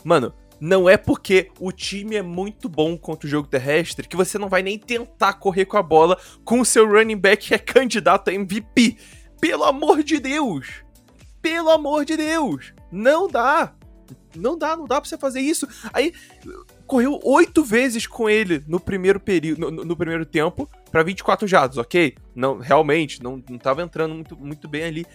Mano, não é porque o time é muito bom contra o jogo terrestre que você não vai nem tentar correr com a bola com o seu running back que é candidato a MVP. Pelo amor de Deus! Pelo amor de Deus! Não dá! Não dá, não dá pra você fazer isso. Aí, correu oito vezes com ele no primeiro período, no, no, primeiro tempo, para 24 jados, ok? Não, realmente, não, não tava entrando muito, muito bem ali.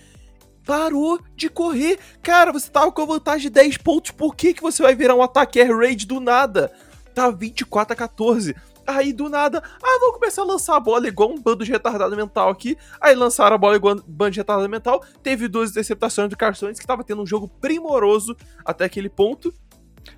Parou de correr. Cara, você tava com a vantagem de 10 pontos. Por que, que você vai virar um ataque air raid do nada? Tá 24 a 14. Aí do nada, ah, vou começar a lançar a bola igual um bando de retardado mental aqui. Aí lançaram a bola igual um bando de retardado mental. Teve duas interceptações do Carson que tava tendo um jogo primoroso até aquele ponto.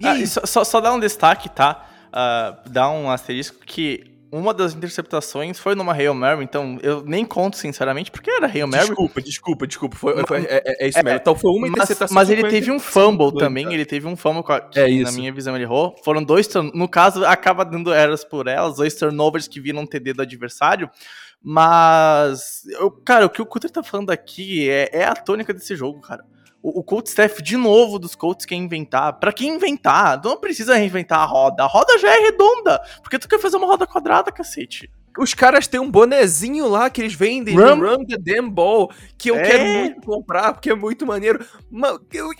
Ah, e... só, só, dar um destaque, tá? Uh, dar um asterisco que uma das interceptações foi numa Hail Mary, então eu nem conto sinceramente porque era Hail Mary. Desculpa, desculpa, desculpa. Foi, foi é, é, é, isso mesmo. É, então foi uma interceptação. Mas, mas ele teve um fumble também, ele teve um fumble que, é na minha visão ele errou. Foram dois, no caso, acaba dando eras por elas, dois turnovers que viram TD do adversário. Mas, eu, cara, o que o Cutter tá falando aqui é, é a tônica desse jogo, cara o, o coach staff de novo dos Colts quer inventar. Para que inventar? Não precisa reinventar a roda. A roda já é redonda. Porque tu quer fazer uma roda quadrada, cacete? Os caras têm um bonezinho lá que eles vendem Run, Run the Damn Ball, que eu é. quero muito comprar, porque é muito maneiro. Mas, eu,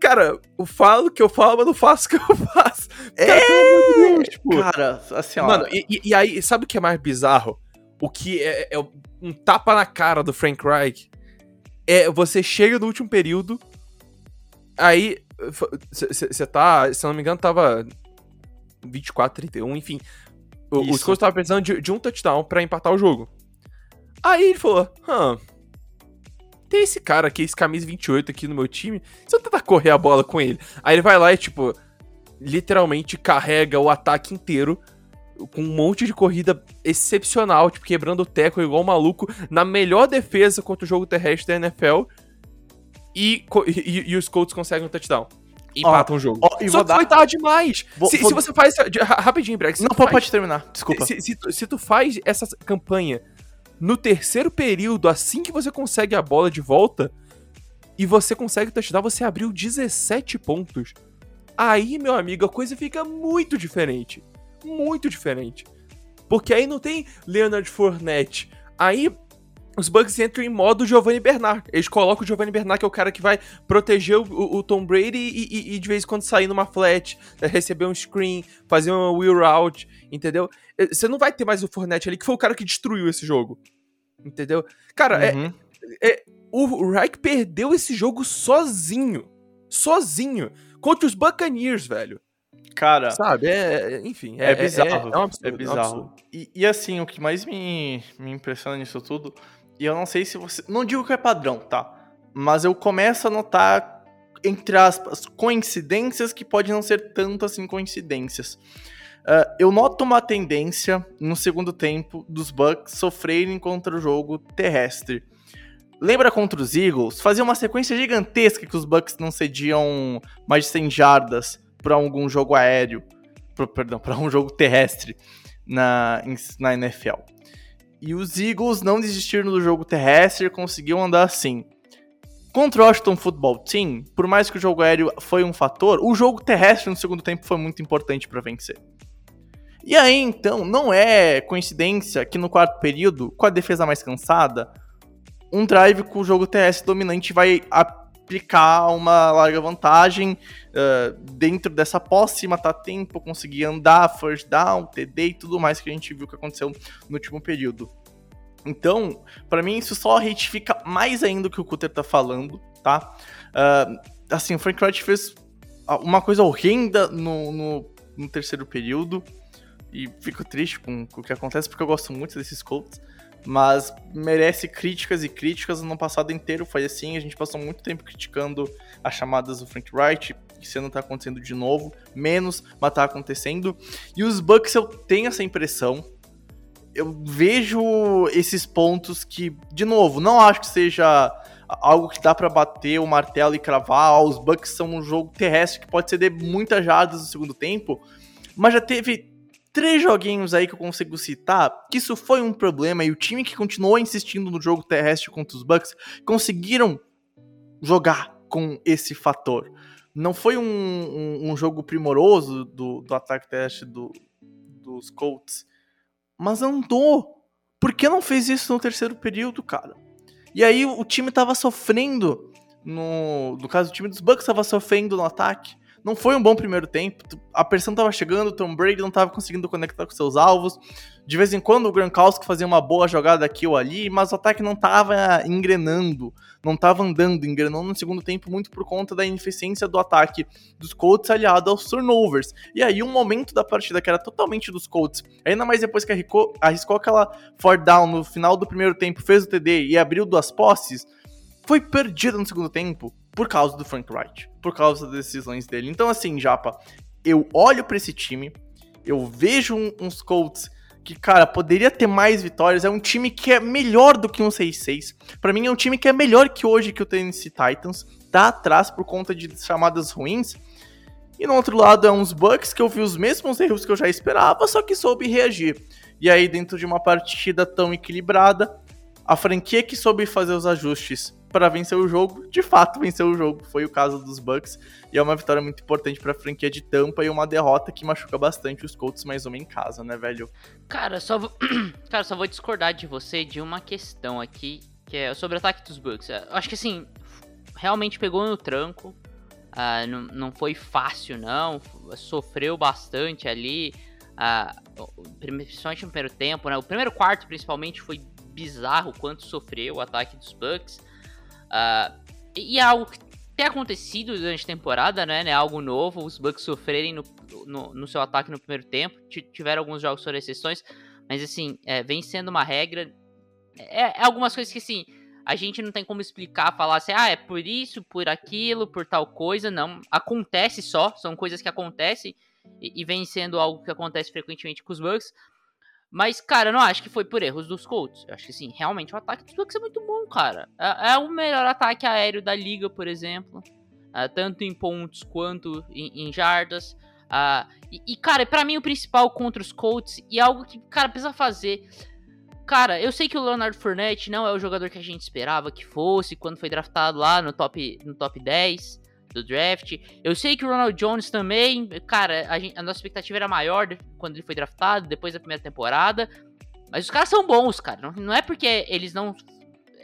cara, eu falo que eu falo, mas não faço o que eu faço. Cara, é. Deus, tipo, cara assim, ó. Mano, e, e, aí, sabe o que é mais bizarro? O que é, é um tapa na cara do Frank Reich é você chega no último período, aí você tá, se eu não me engano, tava 24, 31, enfim. O, os Colts estavam precisando de, de, um touchdown para empatar o jogo. Aí ele falou: Hã, tem esse cara aqui, esse camisa 28 aqui no meu time, se eu tentar correr a bola com ele. Aí ele vai lá e, tipo, literalmente carrega o ataque inteiro com um monte de corrida excepcional, tipo, quebrando o teco igual um maluco, na melhor defesa contra o jogo terrestre da NFL. E, e, e os Colts conseguem um touchdown. E empatam o jogo. Ó, Só que dar... foi tarde demais. Vou, se, vou... se, você faz. Rapidinho, Brex. Não, faz, pode terminar. Desculpa. Se, se, se, tu faz essa campanha no terceiro período, assim que você consegue a bola de volta, e você consegue touchdown, você abriu 17 pontos. Aí, meu amigo, a coisa fica muito diferente muito diferente. Porque aí não tem Leonard Fournette. Aí os Bucks entram em modo Giovanni Bernard. Eles colocam o Giovanni Bernard, que é o cara que vai proteger o, o, o Tom Brady e, e, e, de vez em quando sair numa flat, eh, receber um screen, fazer uma wheel route, entendeu? Você não vai ter mais o Fournette ali, que foi o cara que destruiu esse jogo. Entendeu? Cara, é, Uhum. é, o Reich perdeu esse jogo sozinho. Sozinho. Contra os Buccaneers, velho. Cara, Sabe? É, é- enfim. É, bizarro. É, um absurdo, É é um bizarro. absurdo. e, e assim, o que mais me, me impressiona nisso tudo, e eu não sei se você. Não digo que é padrão, tá? Mas eu começo a notar, entre aspas, coincidências que podem não ser tanto assim coincidências. Ah, eu noto uma tendência no segundo tempo dos Bucks sofrerem contra o jogo terrestre. Lembra contra os Eagles? Fazia uma sequência gigantesca que os Bucks não cediam mais de 100 jardas para algum jogo aéreo, perdão, para um jogo terrestre na, na NFL. E os Eagles não desistiram do jogo terrestre, conseguiam andar assim. Contra o Washington Football Team, por mais que o jogo aéreo foi um fator, o jogo terrestre no segundo tempo foi muito importante para vencer. E aí, então, não é coincidência que no quarto período, com a defesa mais cansada, um drive com o jogo terrestre dominante vai aplicar uma larga vantagem uh, dentro dessa posse, matar tempo, conseguir andar, first down, TD e tudo mais que a gente viu que aconteceu no último período. Então, pra mim, isso só retifica mais ainda o que o Cutter tá falando, tá? Uh, assim, o Frank Wright fez uma coisa horrenda no, no, no terceiro período e fico triste com, com o que acontece porque eu gosto muito desses Colts mas merece críticas e críticas. No ano passado inteiro foi assim, a gente passou muito tempo criticando as chamadas do Frank Wright, isso não tá acontecendo de novo, menos, mas tá acontecendo. E os Bucks eu tenho essa impressão. Eu vejo esses pontos que, de novo, não acho que seja algo que dá para bater o martelo e cravar. Os Bucks são um jogo terrestre que pode ceder muitas jardas no segundo tempo, mas já teve três joguinhos aí que eu consigo citar que isso foi um problema e o time que continuou insistindo no jogo terrestre contra os Bucks conseguiram jogar com esse fator. Não foi um, um, um jogo primoroso do, do ataque terrestre do, dos Colts, mas andou. Por que não fez isso no terceiro período, cara? E aí o time tava sofrendo no, no caso do time dos Bucks tava sofrendo no ataque. Não foi um bom primeiro tempo. A pressão tava chegando, o Tom Brady não tava conseguindo conectar com seus alvos. De vez em quando o Gronkowski fazia uma boa jogada aqui ou ali, mas o ataque não tava engrenando, não tava andando, engrenou no segundo tempo muito por conta da ineficiência do ataque dos Colts aliado aos turnovers. E aí um momento da partida que era totalmente dos Colts, ainda mais depois que arriscou, arriscou aquela fourth down no final do primeiro tempo, fez o TD e abriu duas posses, foi perdida no segundo tempo por causa do Frank Wright, por causa das decisões dele. Então, assim, Japa, eu olho para esse time, eu vejo um, uns Colts que, cara, poderia ter mais vitórias. É um time que é melhor do que um 6-6. Para mim, é um time que é melhor que hoje que o Tennessee Titans. Tá atrás por conta de chamadas ruins. E no outro lado é uns Bucks que eu vi os mesmos erros que eu já esperava, só que soube reagir. E aí, dentro de uma partida tão equilibrada, a franquia que soube fazer os ajustes para vencer o jogo, de fato venceu o jogo. Foi o caso dos Bucks e é uma vitória muito importante para a franquia de Tampa e uma derrota que machuca bastante os Colts mais uma em casa, né, velho? Cara, só vou... Cara, só vou discordar de você de uma questão aqui, que é sobre o ataque dos Bucks. Eu acho que assim, realmente pegou no tranco. Uh, não, não foi fácil, não. Sofreu bastante ali. Uh, principalmente no primeiro tempo, né? O primeiro quarto, principalmente, foi bizarro quanto sofreu o ataque dos Bucks. Uh, e é algo que tem acontecido durante a temporada, né? É algo novo, os Bucks sofrerem no, no, no, seu ataque no primeiro tempo. Tiveram alguns jogos sobre exceções, mas assim, é, vem sendo uma regra. É, é, algumas coisas que assim, a gente não tem como explicar, falar assim, ah, é por isso, por aquilo, por tal coisa. Não, acontece só, são coisas que acontecem e, e vem sendo algo que acontece frequentemente com os Bucks. Mas, cara, eu não acho que foi por erros dos Colts. Eu acho que, sim, realmente o ataque dos Bucks é muito bom, cara. É, é o melhor ataque aéreo da liga, por exemplo. É, tanto em pontos quanto em, em jardas. Uh, e, e, cara, para mim o principal contra os Colts e algo que, cara, precisa fazer. Cara, eu sei que o Leonard Fournette não é o jogador que a gente esperava que fosse quando foi draftado lá no top, no top 10. Do draft. Eu sei que o Ronald Jones também, cara, a, gente, a nossa expectativa era maior quando ele foi draftado, depois da primeira temporada. Mas os caras são bons, cara. Não, não é porque eles não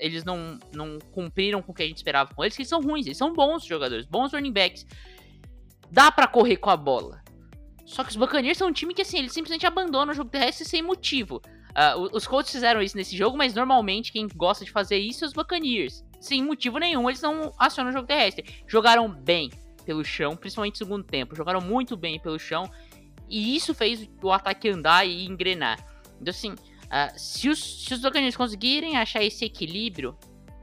eles não, não cumpriram com o que a gente esperava com eles, que eles são ruins. Eles são bons jogadores, bons running backs. Dá para correr com a bola. Só que os Buccaneers são um time que, assim, eles simplesmente abandonam o jogo terrestre sem motivo. Uh, os Colts fizeram isso nesse jogo, mas normalmente quem gosta de fazer isso é os Buccaneers. Sem motivo nenhum, eles não acionam o jogo terrestre. Jogaram bem pelo chão, principalmente no segundo tempo. Jogaram muito bem pelo chão. E isso fez o ataque andar e engrenar. Então, assim, Uh, se, os, se os conseguirem achar esse equilíbrio,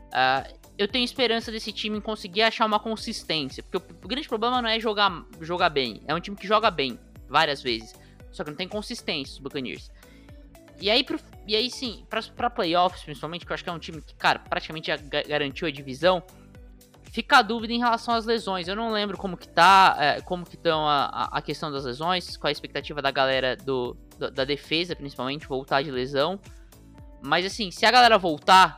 uh, eu tenho esperança desse time conseguir achar uma consistência. Porque o, o, grande problema não é jogar, jogar bem. É um time que joga bem, várias vezes. Só que não tem consistência, os Buccaneers. E aí, pro, e aí sim, pra, pra playoffs, principalmente, que eu acho que é um time que, cara, praticamente já garantiu a divisão. Fica a dúvida em relação às lesões. Eu não lembro como que tá, é, como que estão a, a, questão das lesões, qual a expectativa da galera do, do, da defesa, principalmente, voltar de lesão. Mas assim, se a galera voltar,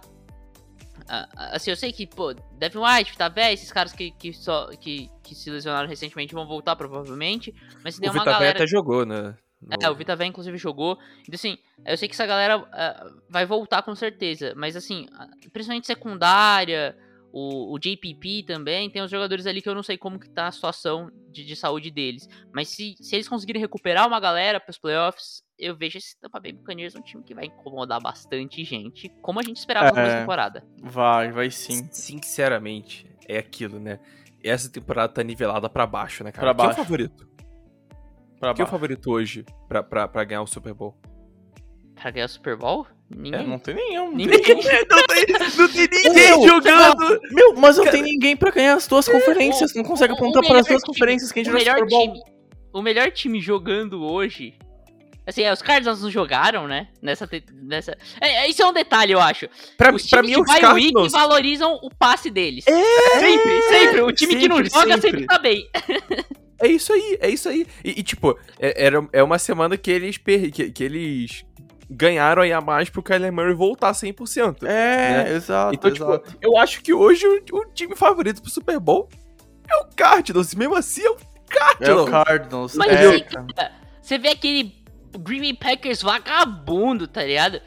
assim, eu sei que, pô, Devin White, tá velho, esses caras que, que, só, que, que se lesionaram recentemente vão voltar provavelmente. Mas se tem o uma Vita galera. até jogou, né? No... É, o Vita Vé, inclusive, jogou. Então, assim, eu sei que essa galera uh, vai voltar com certeza. Mas, assim, principalmente secundária, o, o JPP também, tem os jogadores ali que eu não sei como que tá a situação de, de saúde deles. Mas se, se eles conseguirem recuperar uma galera para os playoffs, eu vejo esse Tampa Bay Buccaneers um time que vai incomodar bastante gente, como a gente esperava é, na temporada. Vai, vai sim. Sinceramente, é aquilo, né? Essa temporada tá nivelada para baixo, né, cara? Pra baixo. Quem é o favorito? Pra Quem é o favorito hoje pra, pra, pra ganhar o Super Bowl? Pra ganhar o Super Bowl? Ninguém. É, não tem nenhum. Não Ninguém. tem, não tem, não tem ninguém Meu, jogando. Meu, mas não tem ninguém pra ganhar as duas conferências. Não consegue o- o apontar para as duas time- conferências que a gente o jogou melhor Super Bowl. time, o melhor time jogando hoje. Assim, é, os Cardinals não jogaram, né? Nessa. nessa... É, é, isso é um detalhe, eu acho. Pra, os pra mim, de os Cardinals... valorizam o passe deles. É, Sempre, sempre. O time que não sempre, joga sempre. sempre tá bem. É isso aí, é isso aí. E, e, tipo, é, era, é uma semana que eles, per... que, que eles ganharam aí a mais pro Kyler Murray voltar 100%. É, Né? exato, Então, exato. tipo, eu acho que hoje o, o time favorito pro Super Bowl é o Cardinals. Mesmo assim, é o é Cardinals. o Cardinals. Mas é, aí, cara. cara, você vê aquele Green Bay Packers vagabundo, tá ligado?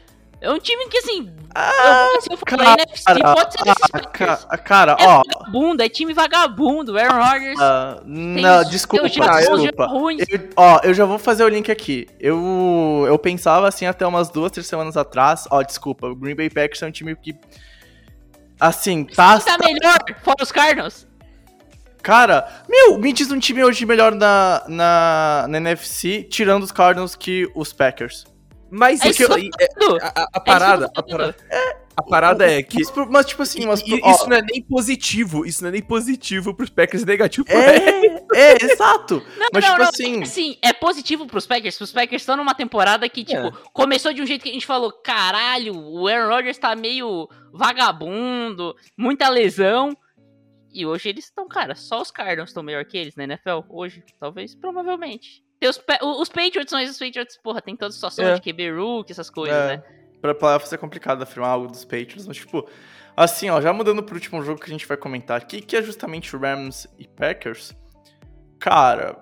É um time que, assim, Ah, eu, se eu cara, NFC, pode ser desses ah, Packers. ca- cara, É ó. vagabundo, é time vagabundo. Aaron Rodgers ah, não, desculpa, tem jogos desculpa. ruins. Eu- ó, eu já vou fazer o link aqui. Eu, eu pensava assim até umas duas, três semanas atrás. Ó, desculpa, o Green Bay Packers é um time que. Assim, tá. Quem tá melhor fora os Cardinals? Cara, meu, me diz um time hoje melhor na, na, na NFC, tirando os Cardinals que os Packers. Mas É isso aí, é- a, a- É parada, a parada, falando. a parada é que Mas, tipo assim, mas, ó, isso não é nem positivo, isso não é nem positivo pros Packers e negativo pro. É, é, exato. Não, mas, não, tipo não. assim. Assim, é positivo pros Packers. Os Packers estão numa temporada que, tipo, começou de um jeito que a gente falou: caralho, o Aaron Rodgers tá meio vagabundo, muita lesão. E hoje eles estão, cara, só os Cardinals estão melhor que eles na NFL. Hoje, talvez, provavelmente. Os, os Patriots são esses Patriots, porra, tem toda a situação É. de QB Rook, essas coisas, É, né? Pra playoffs é complicado afirmar algo dos Patriots, mas tipo, assim, ó, já mudando pro último jogo que a gente vai comentar aqui, que é justamente Rams e Packers. Cara,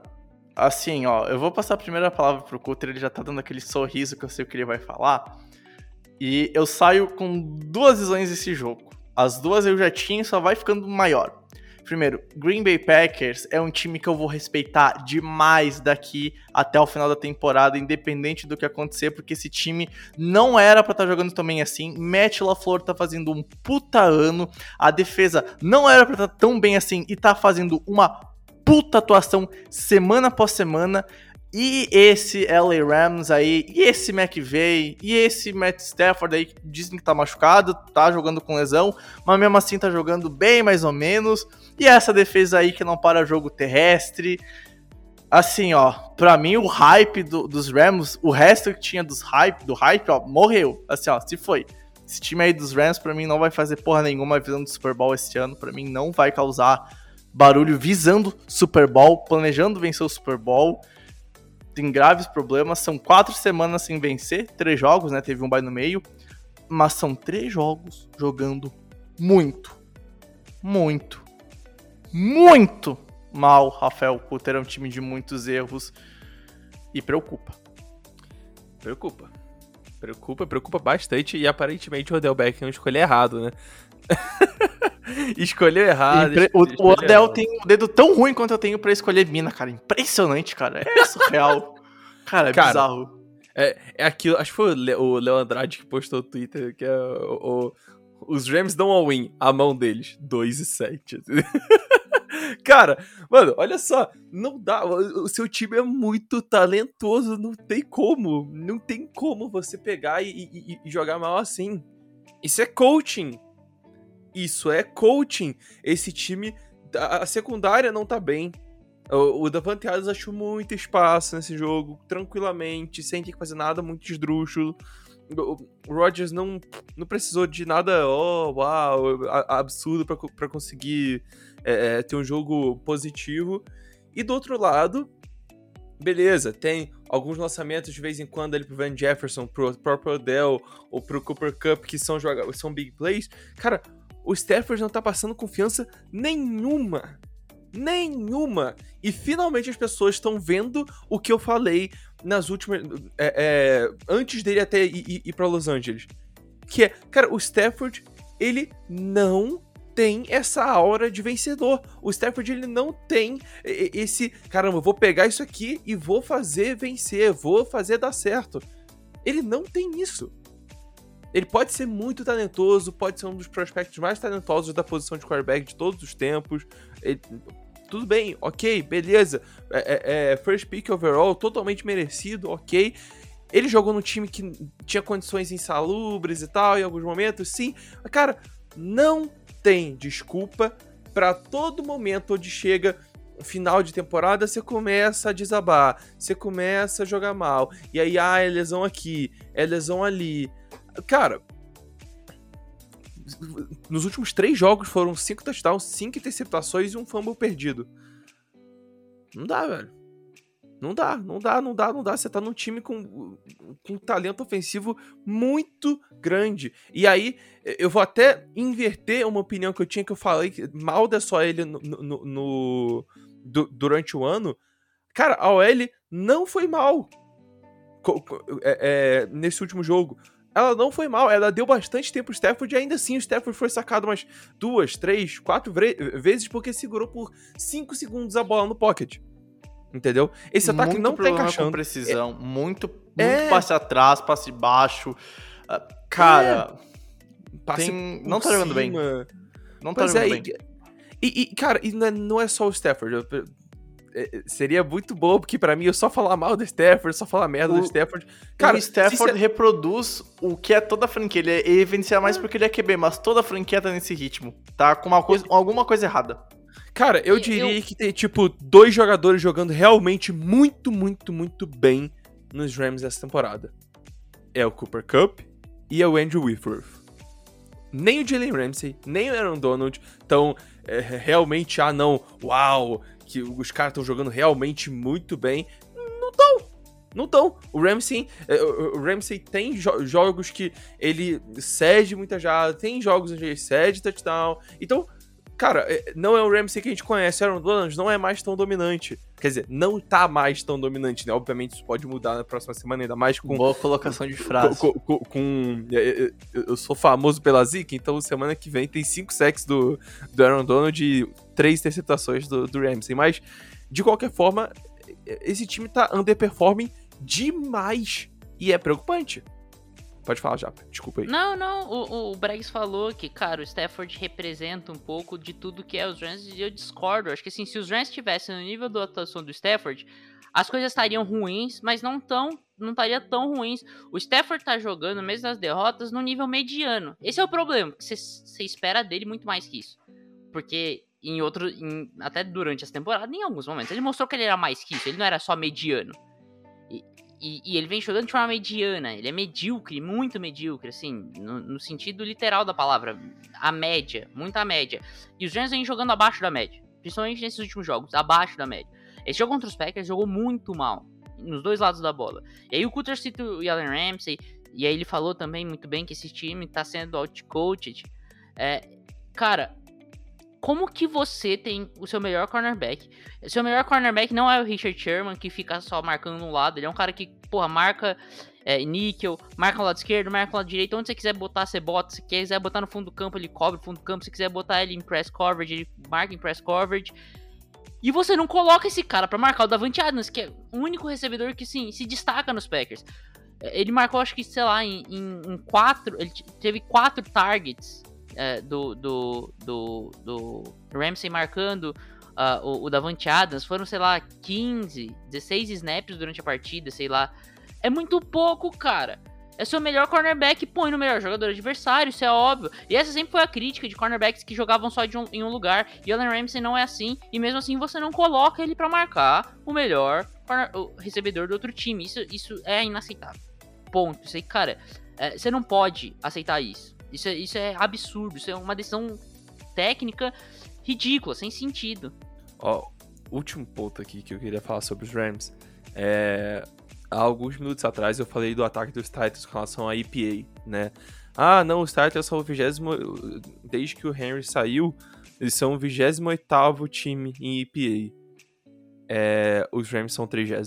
assim, ó, eu vou passar a primeira palavra pro Cutter, ele já tá dando aquele sorriso que eu sei o que ele vai falar. E eu saio com duas visões desse jogo. As duas eu já tinha e só vai ficando maior. Primeiro, Green Bay Packers é um time que eu vou respeitar demais daqui até o final da temporada, independente do que acontecer, porque esse time não era pra estar jogando também assim. Matt LaFleur tá fazendo um puta ano, a defesa não era pra estar tão bem assim e tá fazendo uma puta atuação semana após semana. E esse LA Rams aí, e esse McVay, e esse Matt Stafford aí, que dizem que tá machucado, tá jogando com lesão, mas mesmo assim tá jogando bem mais ou menos. E essa defesa aí que não para jogo terrestre. Assim, ó, pra mim o hype do- dos Rams, o resto que tinha dos hype, do hype, ó, morreu. Assim, ó, se foi. Esse time aí dos Rams, pra mim, não vai fazer porra nenhuma visando Super Bowl esse ano. Pra mim, não vai causar barulho visando Super Bowl, planejando vencer o Super Bowl. Tem graves problemas. São quatro semanas sem vencer, três jogos, né? Teve um bye no meio. Mas são três jogos jogando muito, muito, muito mal. Rafael Cutter é um time de muitos erros e preocupa. Preocupa. Preocupa, preocupa bastante e aparentemente o Odell Beckham escolheu errado, né? escolheu errado. Impre- o, escolheu o Odell errado. tem um dedo tão ruim quanto eu tenho pra escolher mina, cara. Impressionante, cara. É surreal. cara, é Cara, bizarro. É, é aquilo, acho que foi o Le- o Léo Andrade que postou no Twitter, que é o, o- os Rams dão all win, a mão deles, 2 e 7. Cara, mano, olha só, não dá, o o seu time é muito talentoso, não tem como, não tem como você pegar e, e- e jogar mal assim. Isso é coaching. Isso é coaching. Esse time, a secundária não tá bem. O, o Davante Adams achou muito espaço nesse jogo, tranquilamente, sem ter que fazer nada muito esdrúxulo. O Rodgers não, não precisou de nada, oh, uau, absurdo pra conseguir é, é, ter um jogo positivo. E do outro lado, beleza, tem alguns lançamentos de vez em quando ali pro Van Jefferson, pro próprio Odell ou pro Cooper Cup, que são, joga são big plays. Cara, o Stafford não tá passando confiança nenhuma. Nenhuma. E finalmente as pessoas estão vendo o que eu falei nas últimas. é, é, antes dele até ir, ir, ir pra Los Angeles. Que é, cara, o Stafford, ele não tem essa aura de vencedor. O Stafford, ele não tem esse. Caramba, vou pegar isso aqui e vou fazer vencer, vou fazer dar certo. Ele não tem isso. Ele pode ser muito talentoso, pode ser um dos prospectos mais talentosos da posição de quarterback de todos os tempos. Ele- tudo bem, ok, beleza. É, é- é first pick overall, totalmente merecido, ok. Ele jogou num time que tinha condições insalubres e tal, em alguns momentos, sim. Cara, não tem desculpa pra todo momento onde chega final de temporada, você começa a desabar, você começa a jogar mal. E aí, ah, é lesão aqui, é lesão ali. Cara, nos últimos três jogos foram cinco touchdowns, cinco interceptações e um fumble perdido. Não dá, velho. Não dá, não dá, não dá, não dá. Você tá num time com, com um talento ofensivo muito grande. E aí, eu vou até inverter uma opinião que eu tinha que eu falei que mal da só ele no, no- no- du- durante o ano. Cara, a OL não foi mal é- é, nesse último jogo. Ela não foi mal, ela deu bastante tempo pro Stafford e ainda assim o Stafford foi sacado umas duas, três, quatro vezes porque segurou por cinco segundos a bola no pocket. Entendeu? Esse ataque muito não tá problema com encaixando. precisão. Muito, muito É. passe atrás, passe baixo. Ah, Cara, Passe tem- não tá jogando bem. cima. não tá Pois é, jogando bem. e, e- cara, e não é, não é só o Stafford. eu- é, é, seria muito bom, porque pra mim eu só falar mal do Stafford, só falar merda O- do Stafford. Cara, o Stafford se- reproduz o que é toda a franquia. Ele é evidencia mais porque ele é QB, mas toda a franquia tá nesse ritmo. Tá com uma coisa, alguma coisa errada. Cara, eu E diria eu- que tem, tipo, dois jogadores jogando realmente muito, muito, muito bem nos Rams essa temporada. É o Cooper Cup e é o Andrew Whitworth. Nem o Jalen Ramsey, nem o Aaron Donald estão realmente, ah não, uau, que os caras estão jogando realmente muito bem. Não estão. Não estão. O Ramsey, o o Ramsey tem jo- jogos que ele cede muita jada, tem jogos onde ele cede touchdown. Então, Cara, é- não é o Ramsey que a gente conhece. Aaron Donald não é mais tão dominante. Quer dizer, não tá mais tão dominante, né? Obviamente isso pode mudar na próxima semana, ainda mais com. Boa colocação de frase. com, com- com- é, é, eu sou famoso pela zica, então semana que vem tem 5 sacks do, do Aaron Donald e 3 interceptações do, do Ramsey. Mas, de qualquer forma, esse time tá underperforming demais. E é preocupante. Pode falar, Japa. Desculpa aí. Não, não, o, o Bregs falou que, cara, o Stafford representa um pouco de tudo que é os Rams e eu discordo. Acho que assim, se os Rams estivessem no nível da atuação do Stafford, as coisas estariam ruins, mas não tão, não estaria tão ruins. O Stafford tá jogando, mesmo nas derrotas, no nível mediano. Esse é o problema, você espera dele muito mais que isso. Porque em outro, em- até durante essa temporada, em alguns momentos, ele mostrou que ele era mais que isso, ele não era só mediano. E, e, e ele vem jogando de forma mediana, ele é medíocre, muito medíocre, assim, no, no sentido literal da palavra, a média, muita média. E os Rams vêm jogando abaixo da média, principalmente nesses últimos jogos, abaixo da média. Esse jogo contra os Packers jogou muito mal, nos dois lados da bola. E aí o Cutter cita o Allen Ramsey, e aí ele falou também muito bem que esse time tá sendo outcoached. É, cara, como que você tem o seu melhor cornerback? O seu melhor cornerback não é o Richard Sherman, que fica só marcando no lado. Ele é um cara que, porra, marca é, níquel, marca no lado esquerdo, marca no lado direito. Onde você quiser botar, você bota. Se quiser botar no fundo do campo, ele cobre o fundo do campo. Se quiser botar ele em press coverage, ele marca em press coverage. E você não coloca esse cara para marcar o Davante Adams, que é o único recebedor que sim, se destaca nos Packers. É, ele marcou, acho que, sei lá, em, em, em quatro. Ele teve quatro targets é, do, do, do, do Ramsey marcando uh, o, o Davante Adams. Foram, sei lá, 15, 16 snaps durante a partida, sei lá. É muito pouco, cara. É seu melhor cornerback, põe no melhor jogador adversário, isso é óbvio. E essa sempre foi a crítica de cornerbacks que jogavam só um, em um lugar. E Allen Ramsey não é assim. E mesmo assim você não coloca ele para marcar o melhor corner, o recebedor do outro time. Isso, isso é inaceitável. Ponto. Aí, cara, é, você não pode aceitar isso. Isso é, isso é absurdo. Isso é uma decisão técnica ridícula, sem sentido. Ó, último ponto aqui que eu queria falar sobre os Rams. É, há alguns minutos atrás eu falei do ataque dos Titans com relação à EPA, né? Ah, não, os Titans são o vigésimo. Desde que o Henry saiu, eles são o 28 time em EPA. É, os Rams são o 30.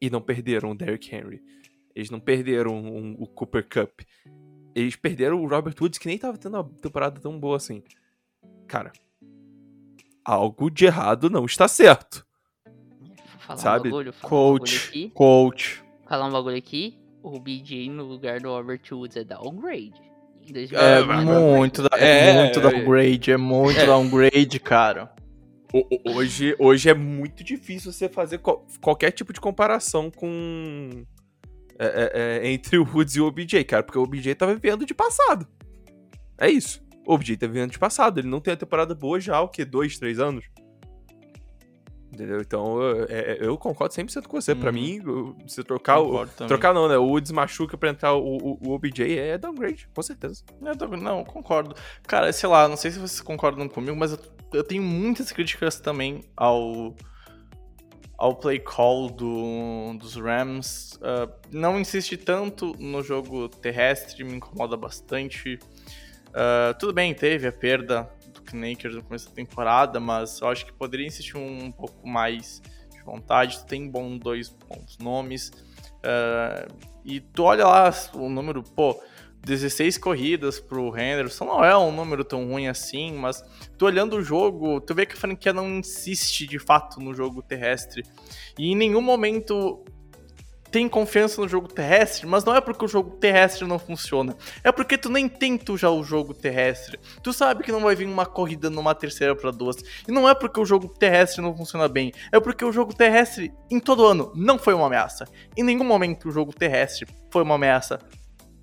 E não perderam o Derrick Henry. Eles não perderam um, o Cooper Cup. Eles perderam o Robert Woods, que nem tava tendo uma temporada tão boa assim. Cara, algo de errado não está certo falar Sabe? um bagulho, falar Coach. um. Coach. Falar um bagulho aqui. O BJ no lugar do Robert Woods é downgrade. Em É 2024. muito, da, é, É, muito é. downgrade, é muito É. downgrade, cara. O- o- Hoje, hoje é muito difícil você fazer qual- qualquer tipo de comparação com. É, é, é, entre o Woods e o OBJ, cara, porque o OBJ tá vivendo de passado. É isso. O OBJ tá vivendo de passado. Ele não tem a temporada boa já há o quê? Dois, três anos? Entendeu? Então, eu, é- eu concordo 100% com você. Pra Uhum. mim, o- você trocar o. Também. Trocar não, né? O Woods machuca pra entrar o, o, o OBJ é downgrade, com certeza. Não, concordo. Cara, sei lá, não sei se vocês concordam comigo, mas eu, eu tenho muitas críticas também ao ao play call do, dos Rams. Ah, não insiste tanto no jogo terrestre, me incomoda bastante. Ah, tudo bem, teve a perda do Knaker no começo da temporada, mas eu acho que poderia insistir um, pouco mais de vontade. Tem bom, dois bons nomes. Ah, e tu olha lá o número, pô, 16 corridas pro Henderson não é um número tão ruim assim, mas tu olhando o jogo, tu vê que a franquia não insiste de fato no jogo terrestre. E em nenhum momento tem confiança no jogo terrestre, mas não é porque o jogo terrestre não funciona. É porque tu nem tenta já o jogo terrestre. Tu sabe que não vai vir uma corrida numa terceira para duas. E não é porque o jogo terrestre não funciona bem. É porque o jogo terrestre, em todo ano, não foi uma ameaça. Em nenhum momento o jogo terrestre foi uma ameaça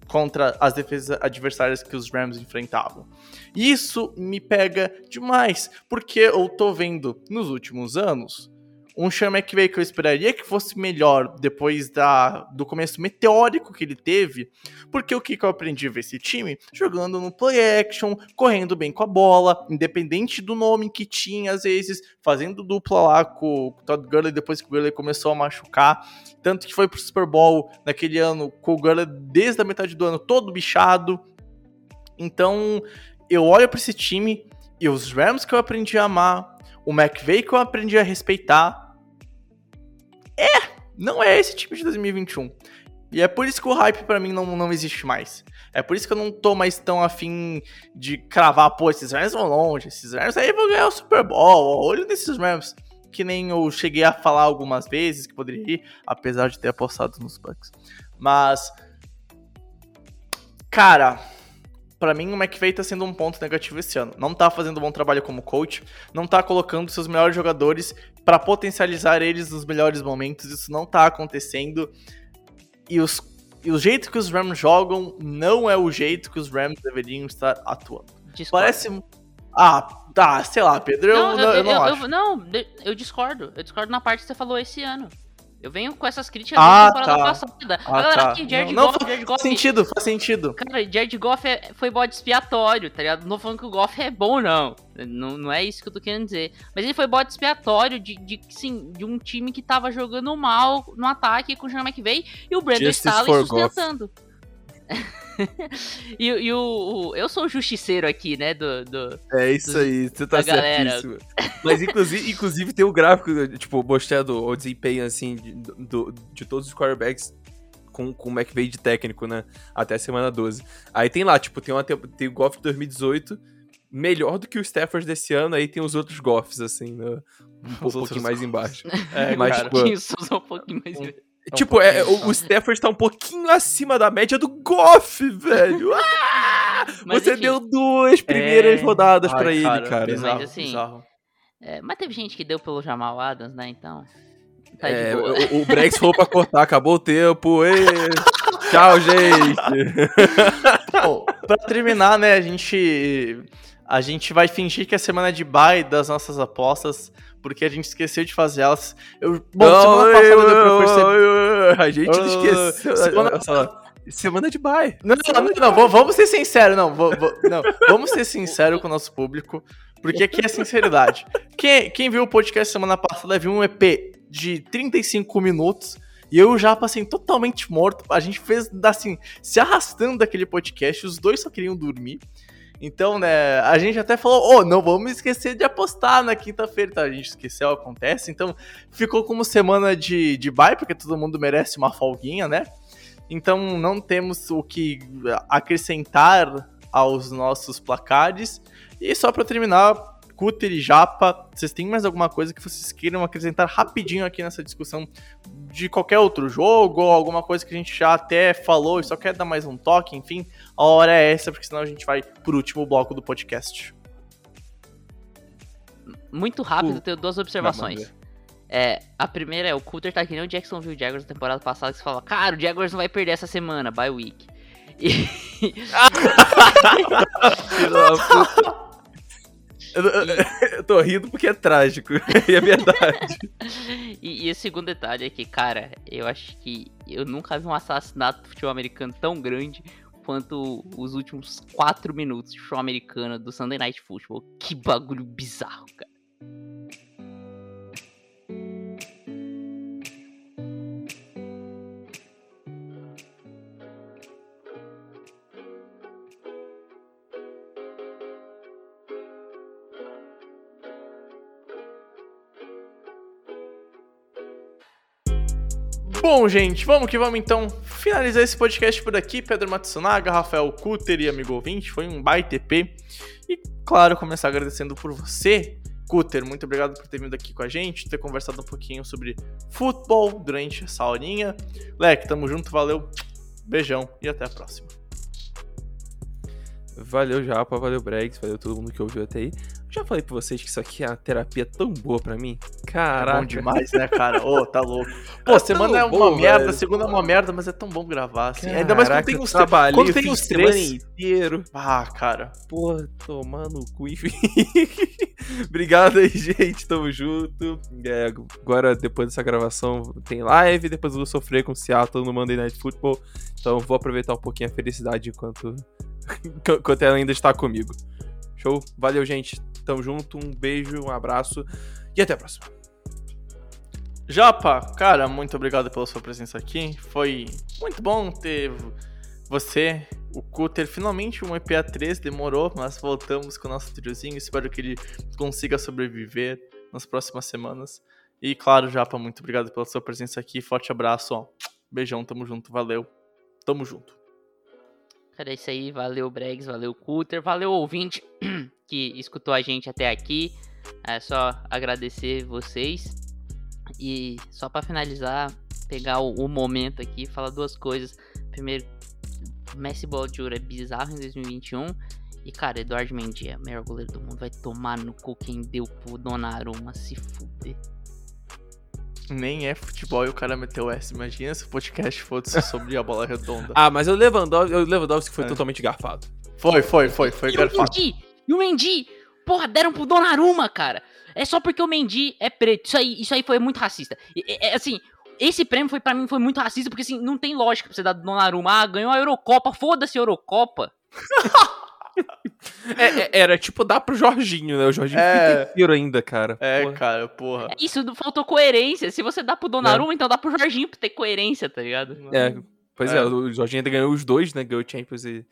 contra as defesas adversárias que os Rams enfrentavam. E isso me pega demais, porque eu tô vendo nos últimos anos um Sean McVay que eu esperaria que fosse melhor depois da, do começo meteórico que ele teve, porque o que, que eu aprendi a ver esse time? Jogando no play action, correndo bem com a bola, independente do nome que tinha, às vezes, fazendo dupla lá com, o Todd Gurley depois que o Gurley começou a machucar, tanto que foi pro Super Bowl naquele ano com o Gurley desde a metade do ano todo bichado. Então, eu olho para esse time e os Rams que eu aprendi a amar, o McVay que eu aprendi a respeitar, é, não é esse time de 2021. E é por isso que o hype pra mim não, não existe mais. É por isso que eu não tô mais tão afim de cravar, pô, esses Rams vão longe, esses Rams aí vão ganhar o Super Bowl, olho nesses Rams. Que nem eu cheguei a falar algumas vezes que poderia ir, apesar de ter apostado nos Bucks. Mas, cara, Pra mim o McVay tá sendo um ponto negativo esse ano. Não tá fazendo um bom trabalho como coach, não tá colocando seus melhores jogadores pra potencializar eles nos melhores momentos, isso não tá acontecendo. E, os, e o jeito que os Rams jogam não é o jeito que os Rams deveriam estar atuando. Discordo. Parece. Ah, tá, sei lá, Pedro, eu não, eu, não acho. não, de- eu discordo. Eu discordo na parte que você falou esse ano. Eu venho com essas críticas Ah, da temporada tá. passada. Ah, Agora tá. aqui, Jared não, não, Goff, faz Jared Goff, sentido, faz sentido. Cara, Jared Goff é- foi bode expiatório, tá ligado? Não falando que o Goff é bom, não. não. Não é isso que eu tô querendo dizer. Mas ele foi bode expiatório de, de, sim, de um time que tava jogando mal no ataque com o Sean McVay e o Brandon Justice Staley sustentando. e e o, o- eu sou o justiceiro aqui, né? Do, do... É isso aí, você tá certíssimo. Mas inclusive, inclusive tem o gráfico, tipo, mostrando o desempenho, assim, de, do- de todos os quarterbacks com, com o McVay de técnico, né? Até a semana 12. Aí tem lá, tipo, tem, uma, tem tem o Goff de 2018, melhor do que o Stafford desse ano, aí tem os outros Goffs, assim, né? um, pouquinho mais embaixo. É, Mas, cara. tipo, um pouquinho mais. Um- um tipo, é, pouquinho o, o Stafford tá um pouquinho acima da média do Goff, velho! Ah! Mas, Você enfim. deu duas primeiras É. rodadas pra ele, cara, cara. Bizarro, Mas, assim, bizarro. É, mas teve gente que deu pelo Jamal Adams, né? Então. Tá de É, boa. o, o Brex falou pra cortar, acabou o tempo. ê. Tchau, gente. Bom, pra terminar, né, a gente a gente vai fingir que é semana de bye das nossas apostas, porque a gente esqueceu de fazer elas. Eu, bom, semana passada deu pra perceber. A gente Ah, esqueceu. semana- só, Semana de bye. Não, não, não, não, vamos- vamos ser sinceros, não, vo- vo- não, vamos ser sinceros com o nosso público, porque aqui é sinceridade. Quem, quem viu o podcast semana passada viu um EP de 35 minutos e eu já passei totalmente morto. A gente fez, assim, se arrastando daquele podcast, os dois só queriam dormir. Então, né, a gente até falou, ô, não vamos esquecer de apostar na quinta-feira, tá? A gente esqueceu, acontece. Então, ficou como semana de, de bye, porque todo mundo merece uma folguinha, né? Então, não temos o que acrescentar aos nossos placares. E só pra terminar, Cutter e Japa, vocês têm mais alguma coisa que vocês queiram acrescentar rapidinho aqui nessa discussão de qualquer outro jogo, ou alguma coisa que a gente já até falou e só quer dar mais um toque, enfim, a hora é essa, porque senão a gente vai pro último bloco do podcast. Muito rápido, Uh, tenho duas observações. É, a primeira é, o Coulter tá que nem o Jacksonville Jaguars na temporada passada, que você fala, cara, o Jaguars não vai perder essa semana, bye week. E. Eu, tô rindo porque é trágico. E é verdade. e, e o segundo detalhe é que, cara, eu acho que eu nunca vi um assassinato do futebol americano tão grande quanto os últimos quatro minutos de futebol americano do Sunday Night Football. Que bagulho bizarro, cara. Bom, gente, vamos que vamos então finalizar esse podcast por aqui. Pedro Matsunaga, Rafael Cutter e amigo ouvinte, foi um baita EP. E, claro, começar agradecendo por você, Cutter. Muito obrigado por ter vindo aqui com a gente, ter conversado um pouquinho sobre futebol durante essa horinha. Leque, tamo junto, valeu, beijão e até a próxima. Valeu, Japa, valeu, Bregs, valeu todo mundo que ouviu até aí. Já falei pra vocês que isso aqui é uma terapia tão boa pra mim. É Caraca. bom demais, né, cara? Ô, tá louco. Pô, semana é uma merda, velho. segunda é uma merda, mas é tão bom gravar, assim. Ainda mais quando Caraca, tem os três. trabalhei Quando tem os três. inteiro. Ah, cara. Porra, tomar no cu, enfim. Obrigado aí, gente. Tamo junto. É, agora, depois dessa gravação, tem live. Depois eu vou sofrer com o Seattle no Monday Night Football. Então, vou aproveitar um pouquinho a felicidade enquanto, enquanto ela ainda está comigo. Show? Valeu, gente. Tamo junto. Um beijo, um abraço e até a próxima. Japa, cara, muito obrigado pela sua presença aqui. Foi muito bom ter você, o Cutter, finalmente um EPA3, demorou, mas voltamos com o nosso triozinho. Espero que ele consiga sobreviver nas próximas semanas. E claro, Japa, muito obrigado pela sua presença aqui. Forte abraço, ó. Beijão, tamo junto, valeu. Tamo junto. Cara, é isso aí. Valeu, Bregs. Valeu, Cutter. Valeu, ouvinte que escutou a gente até aqui. É só agradecer vocês. E só pra finalizar, pegar o, o momento aqui, falar duas coisas. Primeiro, Messi Bola de Ouro é bizarro em 2021. E, cara, Eduardo Mendy é o melhor goleiro do mundo. Vai tomar no cu quem deu pro Donnarumma se fuder. Nem é futebol e o cara meteu S. Imagina se o podcast fosse sobre a bola redonda. Ah, mas o Lewandowski, o Lewandowski foi É. totalmente garfado. Foi, foi, foi, foi E o garfado. Mendy? E o Mendy? Porra, deram pro Donnarumma, cara. É só porque o Mendy é preto. Isso aí, isso aí foi muito racista. E, é, é, assim, esse prêmio foi para mim foi muito racista porque assim, não tem lógica pra você dar do Donnarumma. Ah, ganhou a Eurocopa, foda-se a Eurocopa. É, é, era tipo dar pro Jorginho, né? O Jorginho É. inteiro ainda, cara. É, Porra. cara, porra. É Isso, não faltou coerência. Se você dá pro Donnarumma, então dá pro Jorginho pra ter coerência, tá ligado? É, Pois é, É. o Jorginho ainda ganhou os dois, né? Ganhou o Champions e.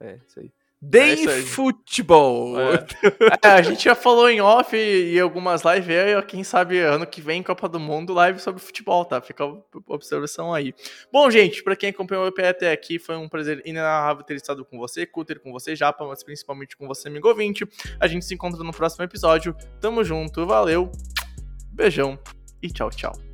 É, isso aí. Day aí. Futebol! É. É, a gente já falou em off e, e algumas lives, aí, ó, quem sabe ano que vem, Copa do Mundo, live sobre futebol, tá? Fica a observação aí. Bom, gente, pra quem acompanhou o EP até aqui, foi um prazer inenarrável ter estado com você, Cutter, com você, Japa, mas principalmente com você, amigo ouvinte. A gente se encontra no próximo episódio. Tamo junto, valeu, beijão e tchau, tchau.